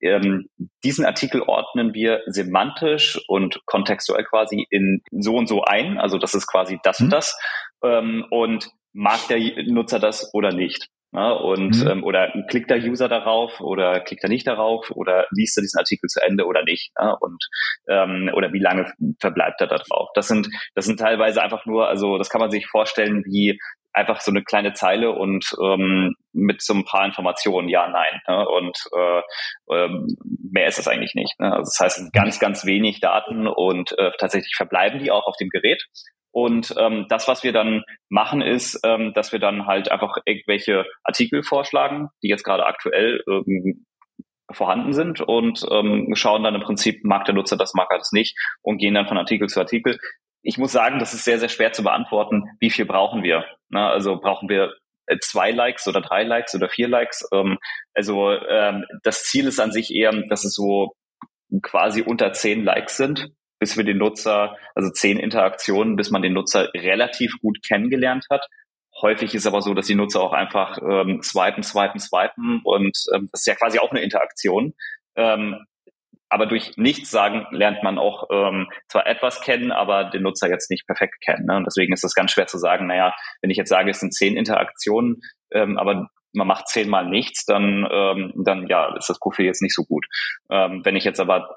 ähm, diesen Artikel ordnen wir semantisch und kontextuell quasi in so und so ein. Also das ist quasi das mhm. und das. Ähm, und mag der Nutzer das oder nicht? Ja, und mhm. ähm, oder klickt der User darauf oder klickt er nicht darauf oder liest er diesen Artikel zu Ende oder nicht ja, und ähm, oder wie lange verbleibt er da drauf? Das sind das sind teilweise einfach nur also das kann man sich vorstellen wie einfach so eine kleine Zeile und ähm, mit so ein paar Informationen ja nein ne? und äh, äh, mehr ist das eigentlich nicht. Ne? Also das heißt ganz ganz wenig Daten und äh, tatsächlich verbleiben die auch auf dem Gerät und ähm, das, was wir dann machen, ist, ähm, dass wir dann halt einfach irgendwelche Artikel vorschlagen, die jetzt gerade aktuell ähm, vorhanden sind und ähm, schauen dann im Prinzip, mag der Nutzer das, mag er das nicht und gehen dann von Artikel zu Artikel. Ich muss sagen, das ist sehr, sehr schwer zu beantworten, wie viel brauchen wir. Na, ne? also brauchen wir äh, zwei Likes oder drei Likes oder vier Likes. Ähm, also ähm, das Ziel ist an sich eher, dass es so quasi unter zehn Likes sind bis wir den Nutzer, also zehn Interaktionen, bis man den Nutzer relativ gut kennengelernt hat. Häufig ist aber so, dass die Nutzer auch einfach ähm, swipen, swipen, swipen und ähm, das ist ja quasi auch eine Interaktion. Ähm, aber durch nichts sagen lernt man auch ähm, zwar etwas kennen, aber den Nutzer jetzt nicht perfekt kennen. Ne? Und deswegen ist es ganz schwer zu sagen, naja, wenn ich jetzt sage, es sind zehn Interaktionen, ähm, aber man macht zehnmal nichts, dann, ähm, dann ja, ist das Profil jetzt nicht so gut. Ähm, wenn ich jetzt aber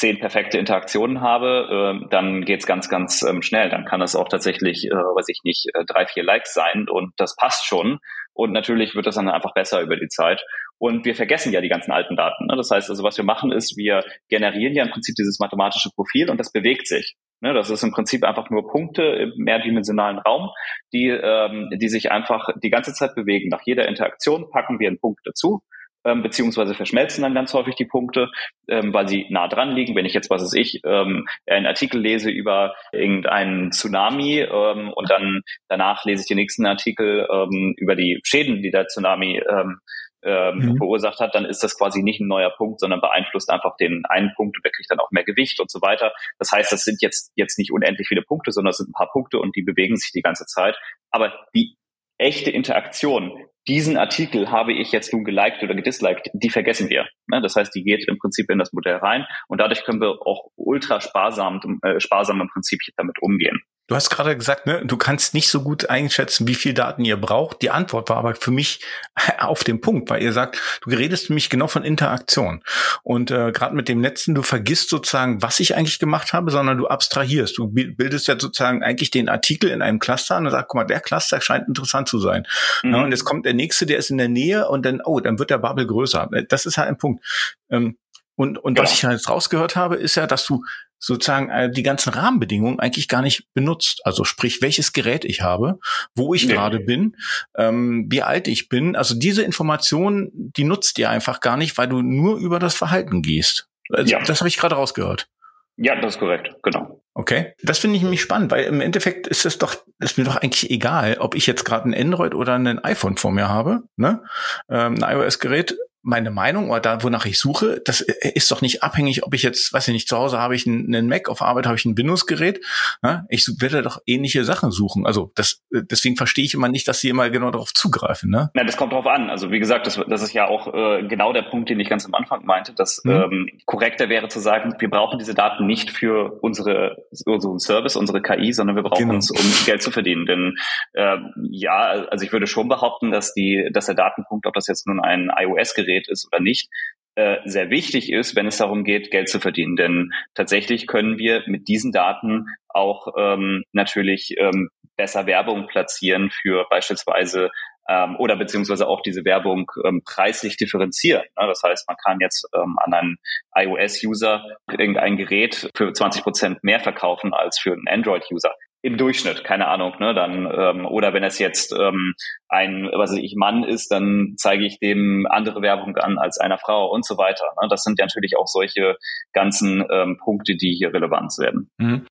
zehn perfekte Interaktionen habe, äh, dann geht's ganz, ganz ähm, schnell. Dann kann es auch tatsächlich, äh, weiß ich nicht, äh, drei, vier Likes sein und das passt schon. Und natürlich wird das dann einfach besser über die Zeit. Und wir vergessen ja die ganzen alten Daten. Ne? Das heißt also, was wir machen ist, wir generieren ja im Prinzip dieses mathematische Profil und das bewegt sich. Ne? Das ist im Prinzip einfach nur Punkte im mehrdimensionalen Raum, die, ähm, die sich einfach die ganze Zeit bewegen. Nach jeder Interaktion packen wir einen Punkt dazu ähm, beziehungsweise verschmelzen dann ganz häufig die Punkte, ähm, weil sie nah dran liegen. Wenn ich jetzt, was weiß ich, ähm, einen Artikel lese über irgendeinen Tsunami ähm, und dann danach lese ich den nächsten Artikel ähm, über die Schäden, die der Tsunami ähm, ähm, mhm. verursacht hat, dann ist das quasi nicht ein neuer Punkt, sondern beeinflusst einfach den einen Punkt und der kriegt dann auch mehr Gewicht und so weiter. Das heißt, das sind jetzt, jetzt nicht unendlich viele Punkte, sondern es sind ein paar Punkte und die bewegen sich die ganze Zeit. Aber die echte Interaktion, diesen Artikel habe ich jetzt nun geliked oder gedisliked, die vergessen wir. Ne? Das heißt, die geht im Prinzip in das Modell rein und dadurch können wir auch ultra sparsam, äh, sparsam im Prinzip damit umgehen. Du hast gerade gesagt, ne, du kannst nicht so gut einschätzen, wie viel Daten ihr braucht. Die Antwort war aber für mich (laughs) auf dem Punkt, weil ihr sagt, du redest nämlich genau von Interaktion. Und äh, gerade mit dem letzten, du vergisst sozusagen, was ich eigentlich gemacht habe, sondern du abstrahierst. Du bildest ja sozusagen eigentlich den Artikel in einem Cluster an und sagst, guck mal, der Cluster scheint interessant zu sein. Mhm. Ja, und jetzt kommt der nächste, der ist in der Nähe und dann, oh, dann wird der Bubble größer. Das ist halt ein Punkt. Ähm, und, und genau. was ich jetzt rausgehört habe, ist ja, dass du sozusagen äh, die ganzen Rahmenbedingungen eigentlich gar nicht benutzt. Also sprich, welches Gerät ich habe, wo ich nee. gerade bin, ähm, wie alt ich bin. Also diese Informationen, die nutzt ihr einfach gar nicht, weil du nur über das Verhalten gehst. Also, ja. Das habe ich gerade rausgehört. Ja, das ist korrekt, genau. Okay, das finde ich nämlich spannend, weil im Endeffekt ist es doch, ist mir doch eigentlich egal, ob ich jetzt gerade ein Android oder ein iPhone vor mir habe, ne, ähm, ein iOS-Gerät meine Meinung oder da, wonach ich suche, das äh, ist doch nicht abhängig, ob ich jetzt, weiß ich nicht, zu Hause habe ich einen Mac, auf Arbeit habe ich ein Windows-Gerät. Ja, ich werde doch ähnliche Sachen suchen. Also das, äh, deswegen verstehe ich immer nicht, dass sie immer genau darauf zugreifen. Ne? Ja, das kommt drauf an. Also wie gesagt, das, das ist ja auch äh, genau der Punkt, den ich ganz am Anfang meinte, dass mhm. ähm, korrekter wäre zu sagen, wir brauchen diese Daten nicht für unsere unseren Service, unsere KI, sondern wir brauchen genau. uns, um Geld zu verdienen. Denn äh, ja, also ich würde schon behaupten, dass die, dass der Datenpunkt, ob das jetzt nun ein iOS-Gerät Gerät ist oder nicht, äh, sehr wichtig ist, wenn es darum geht, Geld zu verdienen. Denn tatsächlich können wir mit diesen Daten auch ähm, natürlich ähm, besser Werbung platzieren für beispielsweise ähm, oder beziehungsweise auch diese Werbung ähm, preislich differenzieren. Ne? Das heißt, man kann jetzt ähm, an einen iOS-User irgendein Gerät für 20 Prozent mehr verkaufen als für einen Android-User im Durchschnitt, keine Ahnung, ne, dann ähm, oder wenn es jetzt ähm, ein, was weiß ich, Mann ist, dann zeige ich dem andere Werbung an als einer Frau und so weiter. Ne? Das sind ja natürlich auch solche ganzen ähm, Punkte, die hier relevant werden. Mhm.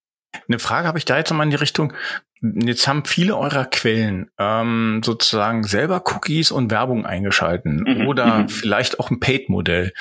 Eine Frage habe ich da jetzt nochmal in die Richtung. Jetzt haben viele eurer Quellen ähm, sozusagen selber Cookies und Werbung eingeschalten mhm, oder mhm. vielleicht auch ein Paid-Modell.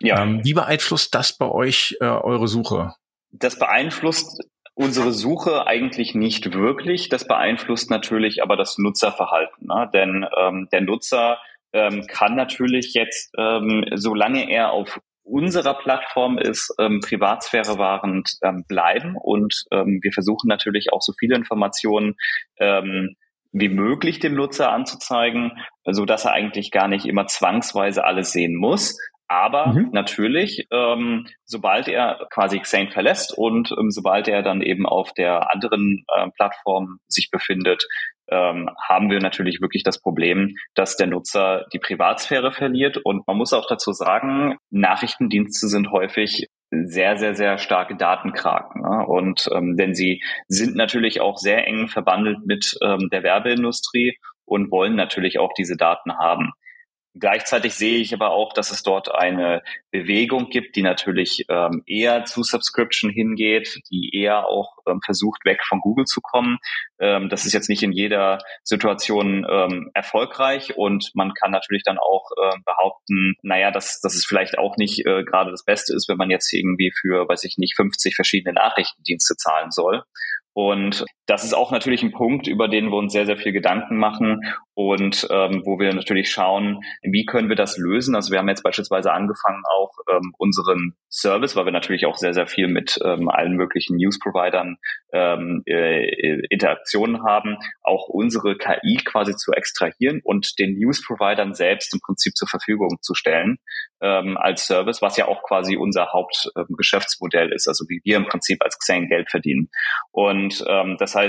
Ja. Ähm, wie beeinflusst das bei euch äh, eure Suche? Das beeinflusst unsere Suche eigentlich nicht wirklich. Das beeinflusst natürlich aber das Nutzerverhalten. Ne? Denn ähm, der Nutzer ähm, kann natürlich jetzt, ähm, solange er auf unserer Plattform ist, ähm, Privatsphäre wahrend ähm, bleiben und ähm, wir versuchen natürlich auch so viele Informationen ähm, wie möglich dem Nutzer anzuzeigen, so dass er eigentlich gar nicht immer zwangsweise alles sehen muss. Aber mhm. natürlich, ähm, sobald er quasi Xane verlässt und ähm, sobald er dann eben auf der anderen äh, Plattform sich befindet, ähm, haben wir natürlich wirklich das Problem, dass der Nutzer die Privatsphäre verliert. Und man muss auch dazu sagen, Nachrichtendienste sind häufig sehr, sehr, sehr starke Datenkraken. Ne? Und ähm, denn sie sind natürlich auch sehr eng verbandelt mit ähm, der Werbeindustrie und wollen natürlich auch diese Daten haben. Gleichzeitig sehe ich aber auch, dass es dort eine Bewegung gibt, die natürlich ähm, eher zu Subscription hingeht, die eher auch ähm, versucht, weg von Google zu kommen. Ähm, das ist jetzt nicht in jeder Situation ähm, erfolgreich und man kann natürlich dann auch äh, behaupten, naja, dass, dass es vielleicht auch nicht äh, gerade das Beste ist, wenn man jetzt irgendwie für, weiß ich nicht, 50 verschiedene Nachrichtendienste zahlen soll. Und das ist auch natürlich ein Punkt, über den wir uns sehr, sehr viel Gedanken machen und ähm, wo wir natürlich schauen, wie können wir das lösen. Also wir haben jetzt beispielsweise angefangen, auch ähm, unseren Service, weil wir natürlich auch sehr, sehr viel mit ähm, allen möglichen News-Providern ähm, äh, Interaktionen haben, auch unsere KI quasi zu extrahieren und den News-Providern selbst im Prinzip zur Verfügung zu stellen ähm, als Service, was ja auch quasi unser Hauptgeschäftsmodell ähm, ist, also wie wir im Prinzip als Xang Geld verdienen. Und ähm, das heißt,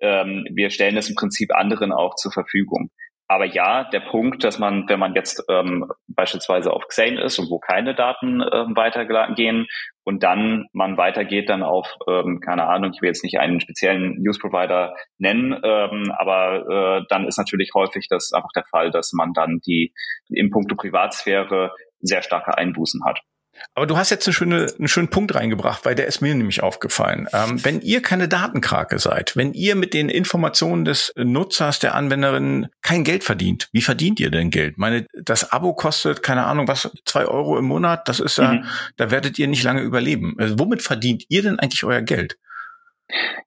ähm, wir stellen es im Prinzip anderen auch zur Verfügung. Aber ja, der Punkt, dass man, wenn man jetzt ähm, beispielsweise auf Xane ist und wo keine Daten ähm, weitergehen und dann man weitergeht dann auf, ähm, keine Ahnung, ich will jetzt nicht einen speziellen News-Provider nennen, ähm, aber äh, dann ist natürlich häufig das einfach der Fall, dass man dann die im Punkto Privatsphäre sehr starke Einbußen hat. Aber du hast jetzt eine schöne, einen schönen Punkt reingebracht, weil der ist mir nämlich aufgefallen. Ähm, wenn ihr keine Datenkrake seid, wenn ihr mit den Informationen des Nutzers, der Anwenderin kein Geld verdient, wie verdient ihr denn Geld? Meine, das Abo kostet, keine Ahnung, was, zwei Euro im Monat, das ist ja, mhm. da werdet ihr nicht lange überleben. Also womit verdient ihr denn eigentlich euer Geld?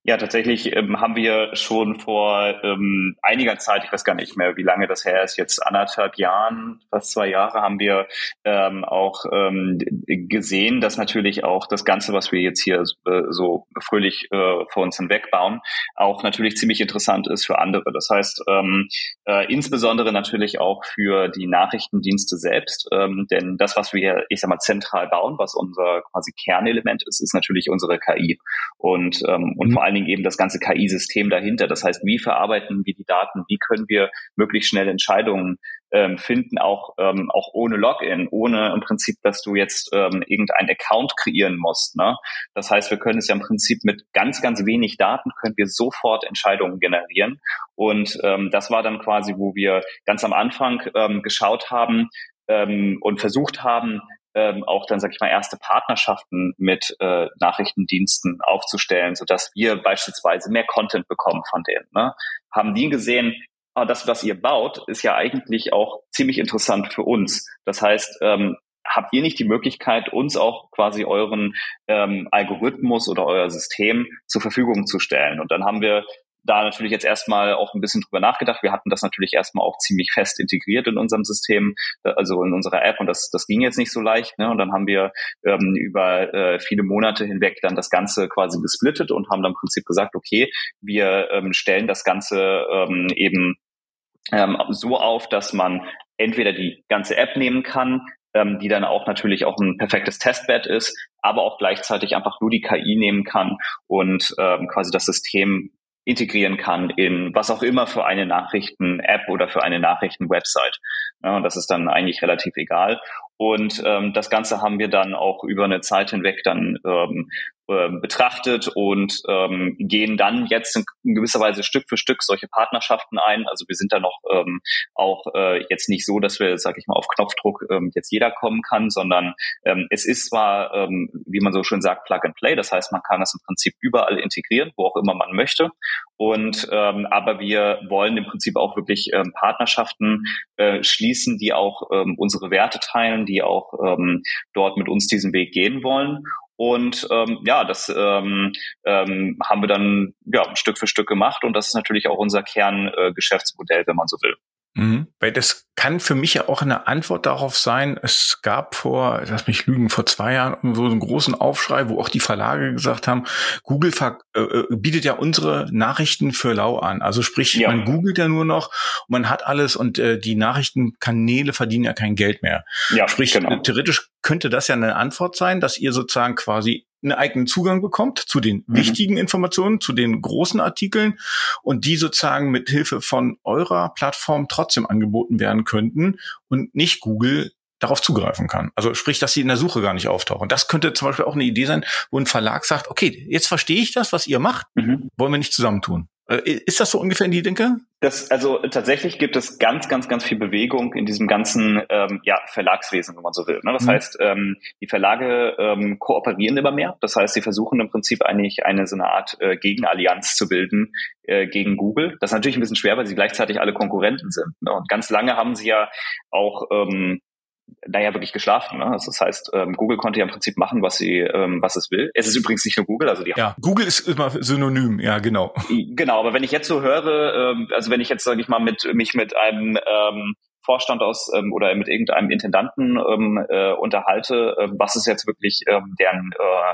Ja, tatsächlich ähm, haben wir schon vor ähm, einiger Zeit, ich weiß gar nicht mehr, wie lange das her ist, jetzt anderthalb Jahren, fast zwei Jahre, haben wir ähm, auch ähm, gesehen, dass natürlich auch das Ganze, was wir jetzt hier äh, so fröhlich äh, vor uns hinwegbauen, auch natürlich ziemlich interessant ist für andere. Das heißt, ähm, äh, insbesondere natürlich auch für die Nachrichtendienste selbst, ähm, denn das, was wir, ich sag mal, zentral bauen, was unser quasi Kernelement ist, ist natürlich unsere KI. Und und vor allen Dingen eben das ganze KI-System dahinter. Das heißt, wie verarbeiten wir die Daten? Wie können wir möglichst schnell Entscheidungen ähm, finden, auch, ähm, auch ohne Login, ohne im Prinzip, dass du jetzt ähm, irgendein Account kreieren musst. Ne? Das heißt, wir können es ja im Prinzip mit ganz, ganz wenig Daten können wir sofort Entscheidungen generieren. Und ähm, das war dann quasi, wo wir ganz am Anfang ähm, geschaut haben, ähm, und versucht haben, ähm, auch dann, sag ich mal, erste Partnerschaften mit äh, Nachrichtendiensten aufzustellen, sodass wir beispielsweise mehr Content bekommen von denen. Ne? Haben die gesehen, ah, das, was ihr baut, ist ja eigentlich auch ziemlich interessant für uns. Das heißt, ähm, habt ihr nicht die Möglichkeit, uns auch quasi euren ähm, Algorithmus oder euer System zur Verfügung zu stellen? Und dann haben wir da natürlich jetzt erstmal auch ein bisschen drüber nachgedacht. Wir hatten das natürlich erstmal auch ziemlich fest integriert in unserem System, äh, also in unserer App und das, das ging jetzt nicht so leicht. Ne? Und dann haben wir ähm, über äh, viele Monate hinweg dann das Ganze quasi gesplittet und haben dann im Prinzip gesagt, okay, wir ähm, stellen das Ganze ähm, eben ähm, so auf, dass man entweder die ganze App nehmen kann, ähm, die dann auch natürlich auch ein perfektes Testbed ist, aber auch gleichzeitig einfach nur die KI nehmen kann und ähm, quasi das System integrieren kann in was auch immer für eine Nachrichten-App oder für eine Nachrichten-Website. Ja, das ist dann eigentlich relativ egal. Und ähm, das Ganze haben wir dann auch über eine Zeit hinweg dann ähm, äh, betrachtet und ähm, gehen dann jetzt in, gewisser Weise Stück für Stück solche Partnerschaften ein. Also wir sind da noch ähm, auch äh, jetzt nicht so, dass wir, sage ich mal, auf Knopfdruck ähm, jetzt jeder kommen kann, sondern ähm, es ist zwar, ähm, wie man so schön sagt, Plug and Play. Das heißt, man kann das im Prinzip überall integrieren, wo auch immer man möchte. Und ähm, aber wir wollen im Prinzip auch wirklich ähm, Partnerschaften äh, schließen, die auch ähm, unsere Werte teilen, die auch ähm, dort mit uns diesen Weg gehen wollen. Und ähm, ja, das ähm, ähm, haben wir dann ja, Stück für Stück gemacht und das ist natürlich auch unser Kerngeschäftsmodell, äh, wenn man so will. Mhm. Weil das kann für mich ja auch eine Antwort darauf sein. Es gab vor, lass mich lügen, vor zwei Jahren so einen großen Aufschrei, wo auch die Verlage gesagt haben, Google äh, äh, bietet ja unsere Nachrichten für lau an. Also sprich, ja. man googelt ja nur noch, man hat alles und äh, die Nachrichtenkanäle verdienen ja kein Geld mehr. Ja, sprich, genau. theoretisch könnte das ja eine Antwort sein, dass ihr sozusagen quasi einen eigenen Zugang bekommt zu den mhm. wichtigen Informationen, zu den großen Artikeln und die sozusagen mit Hilfe von eurer Plattform trotzdem angeboten werden könnten und nicht Google darauf zugreifen kann. Also sprich, dass sie in der Suche gar nicht auftauchen. Das könnte zum Beispiel auch eine Idee sein, wo ein Verlag sagt, okay, jetzt verstehe ich das, was ihr macht, mhm. wollen wir nicht zusammentun. Äh, ist das so ungefähr in die Denke? Das, also tatsächlich gibt es ganz, ganz, ganz viel Bewegung in diesem ganzen ähm, ja, Verlagswesen, wenn man so will. Ne? Das mhm. heißt, ähm, die Verlage ähm, kooperieren immer mehr. Das heißt, sie versuchen im Prinzip eigentlich eine so eine Art äh, Gegenallianz zu bilden äh, gegen Google. Das ist natürlich ein bisschen schwer, weil sie gleichzeitig alle Konkurrenten sind. Ne? Und ganz lange haben sie ja auch ähm, naja, wirklich geschlafen. Ne? Also das heißt, ähm, Google konnte ja im Prinzip machen, was sie, ähm, was es will. Es ist übrigens nicht nur Google, also die Ja, Google ist immer synonym, ja, genau. Genau, aber wenn ich jetzt so höre, ähm, also wenn ich jetzt, sage ich mal, mit mich mit einem ähm, Vorstand aus ähm, oder mit irgendeinem Intendanten ähm, äh, unterhalte, äh, was ist jetzt wirklich ähm, deren äh,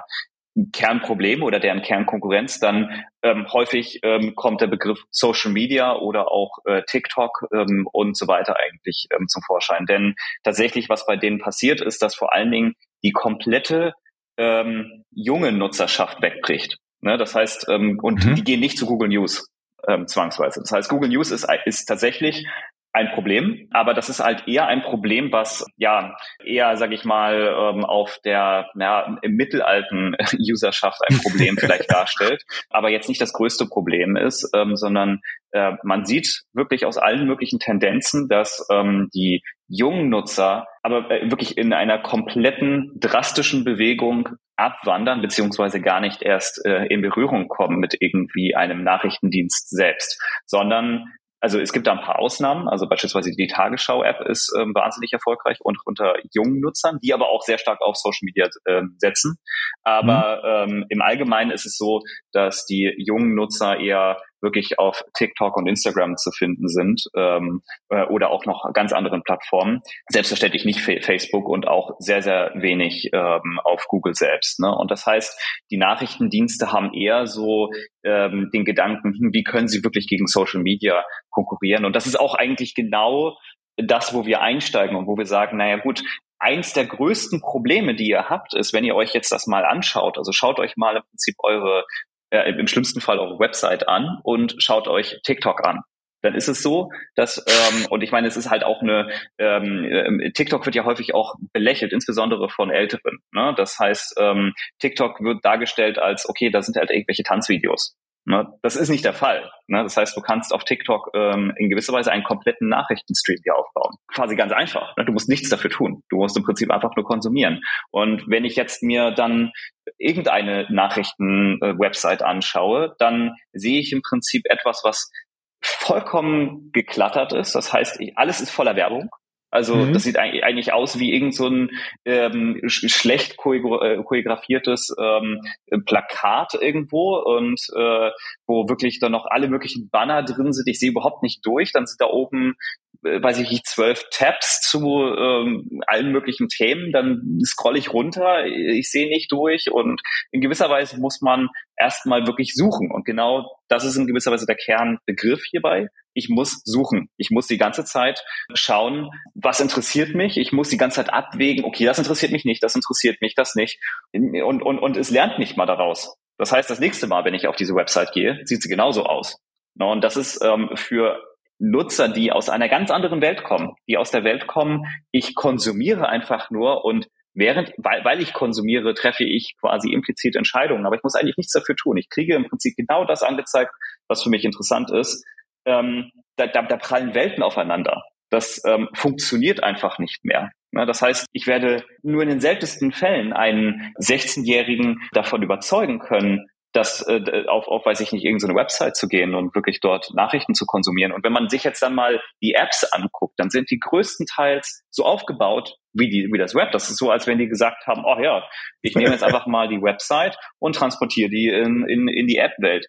Kernproblem oder deren Kernkonkurrenz, dann ähm, häufig ähm, kommt der Begriff Social Media oder auch äh, TikTok ähm, und so weiter eigentlich ähm, zum Vorschein. Denn tatsächlich, was bei denen passiert, ist, dass vor allen Dingen die komplette ähm, junge Nutzerschaft wegbricht. Ne? Das heißt, ähm, und mhm. die gehen nicht zu Google News ähm, zwangsweise. Das heißt, Google News ist, ist tatsächlich ein Problem, aber das ist halt eher ein Problem, was ja eher, sage ich mal, ähm, auf der ja, im mittelalten (laughs) Userschaft ein Problem (laughs) vielleicht darstellt, aber jetzt nicht das größte Problem ist, ähm, sondern äh, man sieht wirklich aus allen möglichen Tendenzen, dass ähm, die jungen Nutzer aber äh, wirklich in einer kompletten drastischen Bewegung abwandern beziehungsweise gar nicht erst äh, in Berührung kommen mit irgendwie einem Nachrichtendienst selbst, sondern also es gibt da ein paar Ausnahmen, also beispielsweise die Tagesschau-App ist ähm, wahnsinnig erfolgreich und unter jungen Nutzern, die aber auch sehr stark auf Social Media äh, setzen. Aber mhm. ähm, im Allgemeinen ist es so, dass die jungen Nutzer eher wirklich auf TikTok und Instagram zu finden sind ähm, äh, oder auch noch ganz anderen Plattformen. Selbstverständlich nicht Facebook und auch sehr, sehr wenig ähm, auf Google selbst. Ne? Und das heißt, die Nachrichtendienste haben eher so ähm, den Gedanken, hm, wie können sie wirklich gegen Social Media konkurrieren? Und das ist auch eigentlich genau das, wo wir einsteigen und wo wir sagen, naja gut, eins der größten Probleme, die ihr habt, ist, wenn ihr euch jetzt das mal anschaut, also schaut euch mal im Prinzip eure äh, im schlimmsten Fall eure Website an und schaut euch TikTok an. Dann ist es so, dass, ähm, und ich meine, es ist halt auch eine, ähm, äh, TikTok wird ja häufig auch belächelt, insbesondere von Älteren. Ne? Das heißt, ähm, TikTok wird dargestellt als, okay, da sind halt irgendwelche Tanzvideos. Ne? Das ist nicht der Fall. Ne? Das heißt, du kannst auf TikTok ähm, in gewisser Weise einen kompletten Nachrichtenstream hier aufbauen. Quasi ganz einfach. Ne? Du musst nichts dafür tun. Du musst im Prinzip einfach nur konsumieren. Und wenn ich jetzt mir dann irgendeine Nachrichten-Website anschaue, dann sehe ich im Prinzip etwas, was vollkommen geklattert ist. Das heißt, alles ist voller Werbung. Also mhm. das sieht eigentlich aus wie irgend so ein ähm, schlecht äh, choreografiertes ähm, Plakat irgendwo und äh, wo wirklich dann noch alle möglichen Banner drin sind. Ich sehe überhaupt nicht durch. Dann sind da oben weiß ich nicht, zwölf Tabs zu ähm, allen möglichen Themen, dann scroll ich runter, ich sehe nicht durch und in gewisser Weise muss man erstmal wirklich suchen. Und genau das ist in gewisser Weise der Kernbegriff hierbei. Ich muss suchen. Ich muss die ganze Zeit schauen, was interessiert mich. Ich muss die ganze Zeit abwägen, okay, das interessiert mich nicht, das interessiert mich, das nicht. Und, und, und es lernt nicht mal daraus. Das heißt, das nächste Mal, wenn ich auf diese Website gehe, sieht sie genauso aus. Und das ist ähm, für Nutzer, die aus einer ganz anderen Welt kommen, die aus der Welt kommen, ich konsumiere einfach nur und während, weil, weil ich konsumiere, treffe ich quasi implizit Entscheidungen, aber ich muss eigentlich nichts dafür tun. Ich kriege im Prinzip genau das angezeigt, was für mich interessant ist. Ähm, da, da, da prallen Welten aufeinander. Das ähm, funktioniert einfach nicht mehr. Ja, das heißt, ich werde nur in den seltensten Fällen einen 16-Jährigen davon überzeugen können, das äh, auf, auf, weiß ich nicht, irgendeine Website zu gehen und wirklich dort Nachrichten zu konsumieren. Und wenn man sich jetzt dann mal die Apps anguckt, dann sind die größtenteils so aufgebaut wie, die, wie das Web. Das ist so, als wenn die gesagt haben, oh ja, ich nehme jetzt einfach mal die Website und transportiere die in, in, in die App-Welt.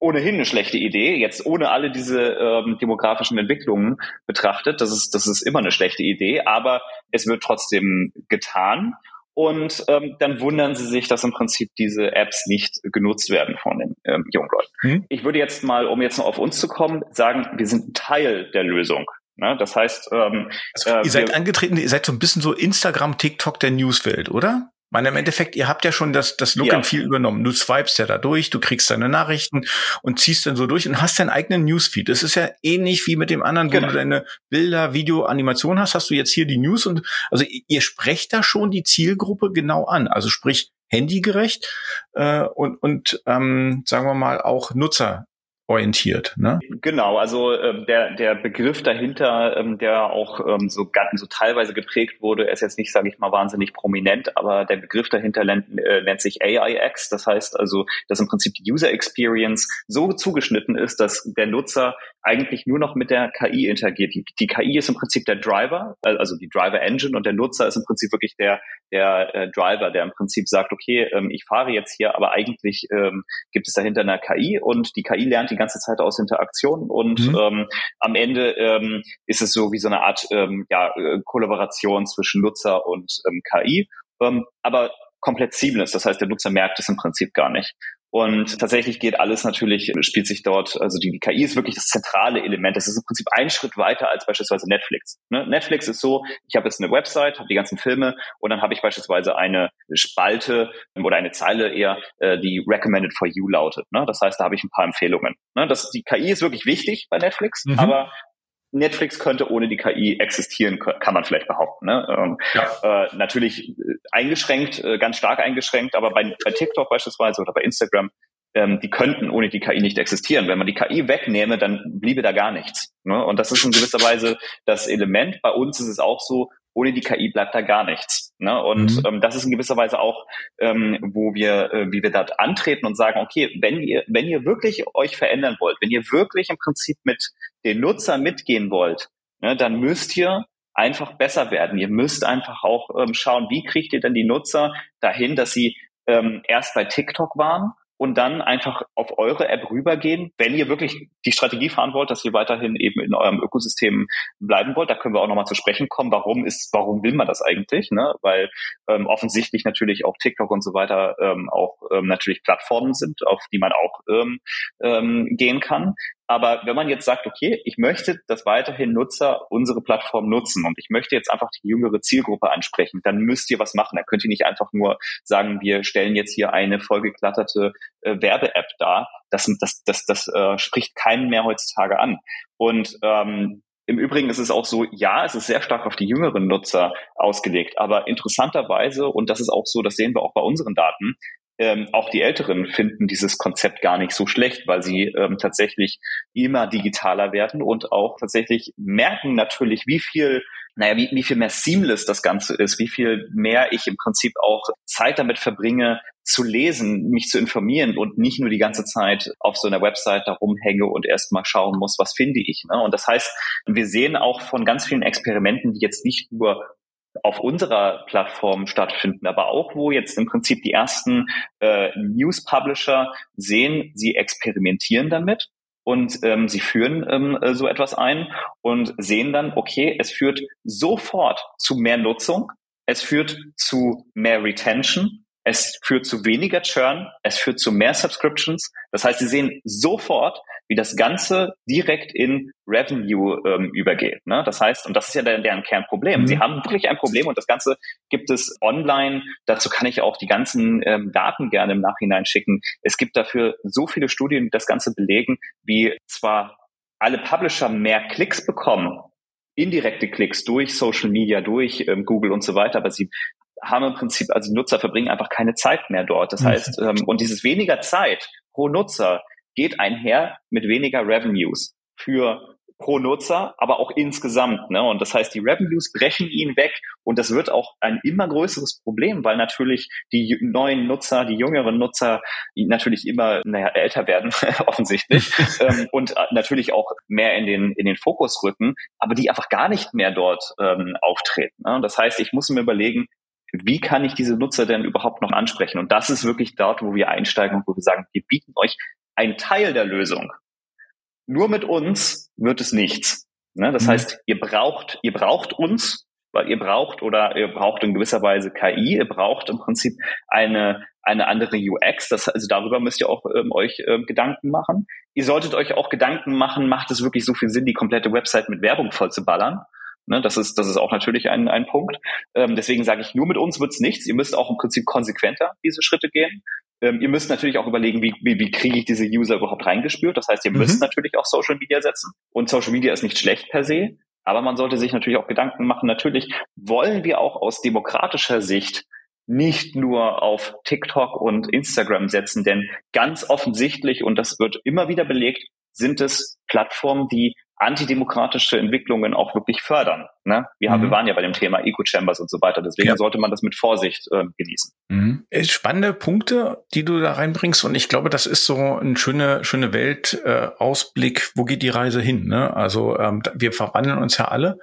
Ohnehin eine schlechte Idee, jetzt ohne alle diese ähm, demografischen Entwicklungen betrachtet. Das ist, das ist immer eine schlechte Idee, aber es wird trotzdem getan. Und ähm, dann wundern sie sich, dass im Prinzip diese Apps nicht genutzt werden von den ähm, jungen Leuten. Hm. Ich würde jetzt mal, um jetzt noch auf uns zu kommen, sagen, wir sind Teil der Lösung. Ne? Das heißt, ähm, also, ihr äh, seid angetreten, ihr seid so ein bisschen so Instagram, TikTok der Newswelt, oder? Meine, im Endeffekt, ihr habt ja schon das, das Look ja. and Feel übernommen. Du swipest ja da durch, du kriegst deine Nachrichten und ziehst dann so durch und hast deinen eigenen Newsfeed. Das ist ja ähnlich wie mit dem anderen, genau. wo du deine Bilder, Video, Animation hast, hast du jetzt hier die News und also ihr sprecht da schon die Zielgruppe genau an. Also sprich handygerecht äh, und, und ähm, sagen wir mal auch Nutzer orientiert. Ne? Genau, also ähm, der, der Begriff dahinter, ähm, der auch ähm, so, so teilweise geprägt wurde, ist jetzt nicht, sage ich mal, wahnsinnig prominent, aber der Begriff dahinter nennt, äh, nennt sich AIX. Das heißt also, dass im Prinzip die User Experience so zugeschnitten ist, dass der Nutzer eigentlich nur noch mit der KI interagiert. Die, die KI ist im Prinzip der Driver, also die Driver Engine und der Nutzer ist im Prinzip wirklich der, der äh, Driver, der im Prinzip sagt, okay, ähm, ich fahre jetzt hier, aber eigentlich ähm, gibt es dahinter eine KI und die KI lernt die ganze Zeit aus Interaktion und mhm. ähm, am Ende ähm, ist es so wie so eine Art ähm, ja, äh, Kollaboration zwischen Nutzer und ähm, KI. Ähm, aber komplett seamless. Das heißt, der Nutzer merkt es im Prinzip gar nicht. Und tatsächlich geht alles natürlich, spielt sich dort, also die, die KI ist wirklich das zentrale Element. Das ist im Prinzip ein Schritt weiter als beispielsweise Netflix. Ne? Netflix ist so, ich habe jetzt eine Website, habe die ganzen Filme und dann habe ich beispielsweise eine Spalte oder eine Zeile eher, äh, die Recommended for You lautet. Ne? Das heißt, da habe ich ein paar Empfehlungen. Ne? Das, die KI ist wirklich wichtig bei Netflix, mhm. aber Netflix könnte ohne die KI existieren, kann man vielleicht behaupten. Ne? Ähm, ja. äh, natürlich äh, eingeschränkt, äh, ganz stark eingeschränkt, aber bei, bei TikTok beispielsweise oder bei Instagram, ähm, die könnten ohne die KI nicht existieren. Wenn man die KI wegnehme, dann bliebe da gar nichts. Ne? Und das ist in gewisser Weise das Element. Bei uns ist es auch so, ohne die KI bleibt da gar nichts. Ne? Und mhm. ähm, das ist in gewisser Weise auch, ähm, wo wir, äh, wie wir dort antreten und sagen, okay, wenn ihr, wenn ihr wirklich euch verändern wollt, wenn ihr wirklich im Prinzip mit den Nutzer mitgehen wollt, ne, dann müsst ihr einfach besser werden. Ihr müsst einfach auch ähm, schauen, wie kriegt ihr denn die Nutzer dahin, dass sie ähm, erst bei TikTok waren und dann einfach auf eure App rübergehen, wenn ihr wirklich die Strategie fahren wollt, dass ihr weiterhin eben in eurem Ökosystem bleiben wollt. Da können wir auch nochmal zu sprechen kommen. Warum ist, warum will man das eigentlich? Ne? Weil ähm, offensichtlich natürlich auch TikTok und so weiter ähm, auch ähm, natürlich Plattformen sind, auf die man auch ähm, ähm, gehen kann. Aber wenn man jetzt sagt, okay, ich möchte, dass weiterhin Nutzer unsere Plattform nutzen und ich möchte jetzt einfach die jüngere Zielgruppe ansprechen, dann müsst ihr was machen. Dann könnt ihr nicht einfach nur sagen, wir stellen jetzt hier eine vollgeklatterte äh, Werbe-App dar. Das, das, das, das äh, spricht keinen mehr heutzutage an. Und ähm, im Übrigen ist es auch so, ja, es ist sehr stark auf die jüngeren Nutzer ausgelegt, aber interessanterweise, und das ist auch so, das sehen wir auch bei unseren Daten, ähm, auch die Älteren finden dieses Konzept gar nicht so schlecht, weil sie ähm, tatsächlich immer digitaler werden und auch tatsächlich merken natürlich, wie viel naja, wie, wie viel mehr seamless das Ganze ist, wie viel mehr ich im Prinzip auch Zeit damit verbringe, zu lesen, mich zu informieren und nicht nur die ganze Zeit auf so einer Website da rumhänge und erstmal schauen muss, was finde ich. Ne? Und das heißt, wir sehen auch von ganz vielen Experimenten, die jetzt nicht nur auf unserer Plattform stattfinden, aber auch wo jetzt im Prinzip die ersten äh, News Publisher sehen, sie experimentieren damit und ähm, sie führen ähm, äh, so etwas ein und sehen dann, okay, es führt sofort zu mehr Nutzung, es führt zu mehr Retention, es führt zu weniger Churn, es führt zu mehr Subscriptions. Das heißt, Sie sehen sofort, wie das Ganze direkt in Revenue ähm, übergeht. Ne? Das heißt, und das ist ja deren, deren Kernproblem. Mhm. Sie haben wirklich ein Problem und das Ganze gibt es online. Dazu kann ich auch die ganzen ähm, Daten gerne im Nachhinein schicken. Es gibt dafür so viele Studien, die das Ganze belegen, wie zwar alle Publisher mehr Klicks bekommen, indirekte Klicks durch Social Media, durch ähm, Google und so weiter, aber sie haben im Prinzip, also Nutzer verbringen einfach keine Zeit mehr dort. Das mhm. heißt, ähm, und dieses weniger Zeit pro Nutzer geht einher mit weniger Revenues für pro Nutzer, aber auch insgesamt. Ne? Und das heißt, die Revenues brechen ihn weg und das wird auch ein immer größeres Problem, weil natürlich die neuen Nutzer, die jüngeren Nutzer natürlich immer naja, älter werden, (laughs) offensichtlich, (laughs) ähm, und äh, natürlich auch mehr in den, in den Fokus rücken, aber die einfach gar nicht mehr dort ähm, auftreten. Ne? Das heißt, ich muss mir überlegen, wie kann ich diese Nutzer denn überhaupt noch ansprechen? Und das ist wirklich dort, wo wir einsteigen und wo wir sagen, wir bieten euch einen Teil der Lösung. Nur mit uns wird es nichts. Ne? Das mhm. heißt, ihr braucht, ihr braucht uns, weil ihr braucht oder ihr braucht in gewisser Weise KI, ihr braucht im Prinzip eine, eine andere UX. Das, also darüber müsst ihr auch ähm, euch ähm, Gedanken machen. Ihr solltet euch auch Gedanken machen, macht es wirklich so viel Sinn, die komplette Website mit Werbung voll zu ballern? Ne, das ist, das ist auch natürlich ein, ein Punkt. Ähm, deswegen sage ich, nur mit uns wird's nichts. Ihr müsst auch im Prinzip konsequenter diese Schritte gehen. Ähm, ihr müsst natürlich auch überlegen, wie, wie, wie kriege ich diese User überhaupt reingespürt. Das heißt, ihr mhm. müsst natürlich auch Social Media setzen. Und Social Media ist nicht schlecht per se. Aber man sollte sich natürlich auch Gedanken machen. Natürlich wollen wir auch aus demokratischer Sicht nicht nur auf TikTok und Instagram setzen, denn ganz offensichtlich, und das wird immer wieder belegt, sind es Plattformen, die antidemokratische Entwicklungen auch wirklich fördern. Ne? Wir, mhm. wir waren ja bei dem Thema Eco-Chambers und so weiter. Deswegen ja. sollte man das mit Vorsicht äh, genießen. Mhm. Spannende Punkte, die du da reinbringst. Und ich glaube, das ist so ein schöner schöne Weltausblick. Äh, Wo geht die Reise hin? Ne? Also ähm, wir verwandeln uns ja alle.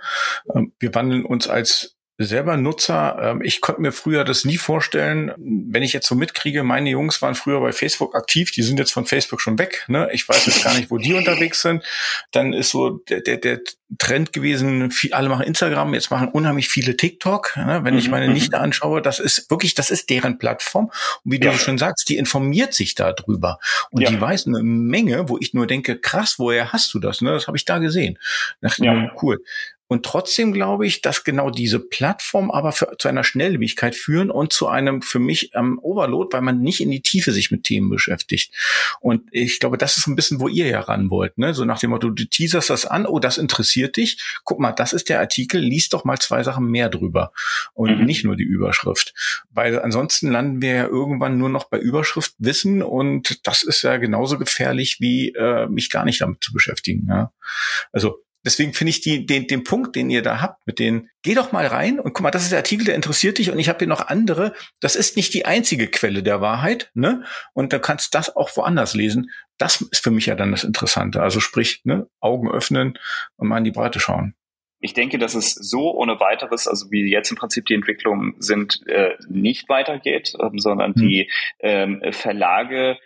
Ähm, wir wandeln uns als selber Nutzer. Ähm, ich konnte mir früher das nie vorstellen, wenn ich jetzt so mitkriege, meine Jungs waren früher bei Facebook aktiv, die sind jetzt von Facebook schon weg. Ne? Ich weiß jetzt gar nicht, wo die unterwegs sind. Dann ist so der, der, der Trend gewesen, viel, alle machen Instagram, jetzt machen unheimlich viele TikTok. Ne? Wenn ich mhm, meine mhm. Nichte anschaue, das ist wirklich, das ist deren Plattform. Und wie ja. du schon sagst, die informiert sich darüber. Und ja. die weiß eine Menge, wo ich nur denke, krass, woher hast du das? Ne? Das habe ich da gesehen. Dachte, ja. cool. Und trotzdem glaube ich, dass genau diese Plattform aber für, zu einer Schnelllebigkeit führen und zu einem für mich ähm, Overload, weil man nicht in die Tiefe sich mit Themen beschäftigt. Und ich glaube, das ist ein bisschen, wo ihr ja ran wollt. Ne? So nach dem Motto, du teaserst das an, oh, das interessiert dich. Guck mal, das ist der Artikel, liest doch mal zwei Sachen mehr drüber. Und mhm. nicht nur die Überschrift. Weil ansonsten landen wir ja irgendwann nur noch bei Überschrift Wissen und das ist ja genauso gefährlich, wie äh, mich gar nicht damit zu beschäftigen. Ja? Also Deswegen finde ich die, den, den Punkt, den ihr da habt, mit den, geh doch mal rein und guck mal, das ist der Artikel, der interessiert dich und ich habe hier noch andere. Das ist nicht die einzige Quelle der Wahrheit, ne? Und da kannst das auch woanders lesen. Das ist für mich ja dann das Interessante. Also sprich, ne, Augen öffnen und mal in die Breite schauen. Ich denke, dass es so ohne weiteres, also wie jetzt im Prinzip die Entwicklungen sind, äh, nicht weitergeht, ähm, sondern hm. die ähm, Verlage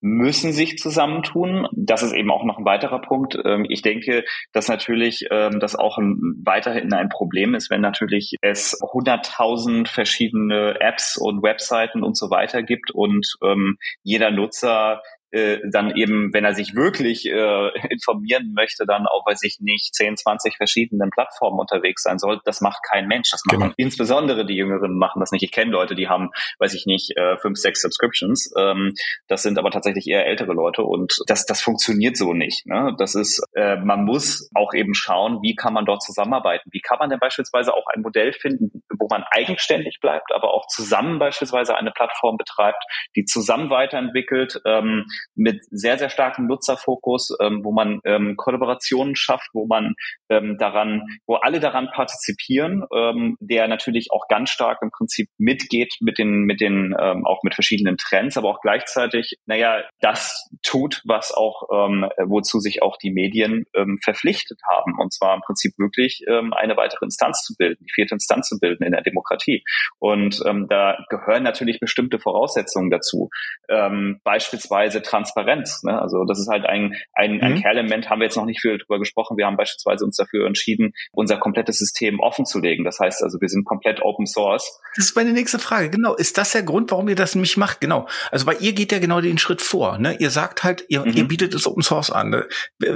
müssen sich zusammentun. Das ist eben auch noch ein weiterer Punkt. Ähm, ich denke, dass natürlich ähm, das auch weiterhin ein Problem ist, wenn natürlich es hunderttausend verschiedene Apps und Webseiten und so weiter gibt und ähm, jeder Nutzer äh, dann eben, wenn er sich wirklich äh, (laughs) informieren möchte, dann auch, weiß ich nicht, 10, 20 verschiedenen Plattformen unterwegs sein soll. Das macht kein Mensch. Das machen genau. insbesondere die Jüngeren machen das nicht. Ich kenne Leute, die haben, weiß ich nicht, äh, fünf, sechs Subscriptions. Ähm, das sind aber tatsächlich eher ältere Leute und das, das funktioniert so nicht. Ne? Das ist, äh, man muss auch eben schauen, wie kann man dort zusammenarbeiten? Wie kann man denn beispielsweise auch ein Modell finden, wo man eigenständig bleibt, aber auch zusammen beispielsweise eine Plattform betreibt, die zusammen weiterentwickelt, ähm, mit sehr, sehr starkem Nutzerfokus, ähm, wo man ähm, Kollaborationen schafft, wo man ähm, daran, wo alle daran partizipieren, ähm, der natürlich auch ganz stark im Prinzip mitgeht mit den, mit den, ähm, auch mit verschiedenen Trends, aber auch gleichzeitig, naja, das tut, was auch, ähm, wozu sich auch die Medien ähm, verpflichtet haben, und zwar im Prinzip wirklich ähm, eine weitere Instanz zu bilden, die vierte Instanz zu bilden in der Demokratie. Und ähm, da gehören natürlich bestimmte Voraussetzungen dazu, ähm, beispielsweise Transparenz. Ne? Also das ist halt ein, ein, mhm. ein Kernelement, haben wir jetzt noch nicht viel drüber gesprochen. Wir haben beispielsweise uns dafür entschieden, unser komplettes System offen zu legen. Das heißt also, wir sind komplett Open Source. Das ist meine nächste Frage. Genau. Ist das der Grund, warum ihr das nämlich macht? Genau. Also weil ihr geht ja genau den Schritt vor. Ne? Ihr sagt halt, ihr, mhm. ihr bietet es Open Source an. Ne?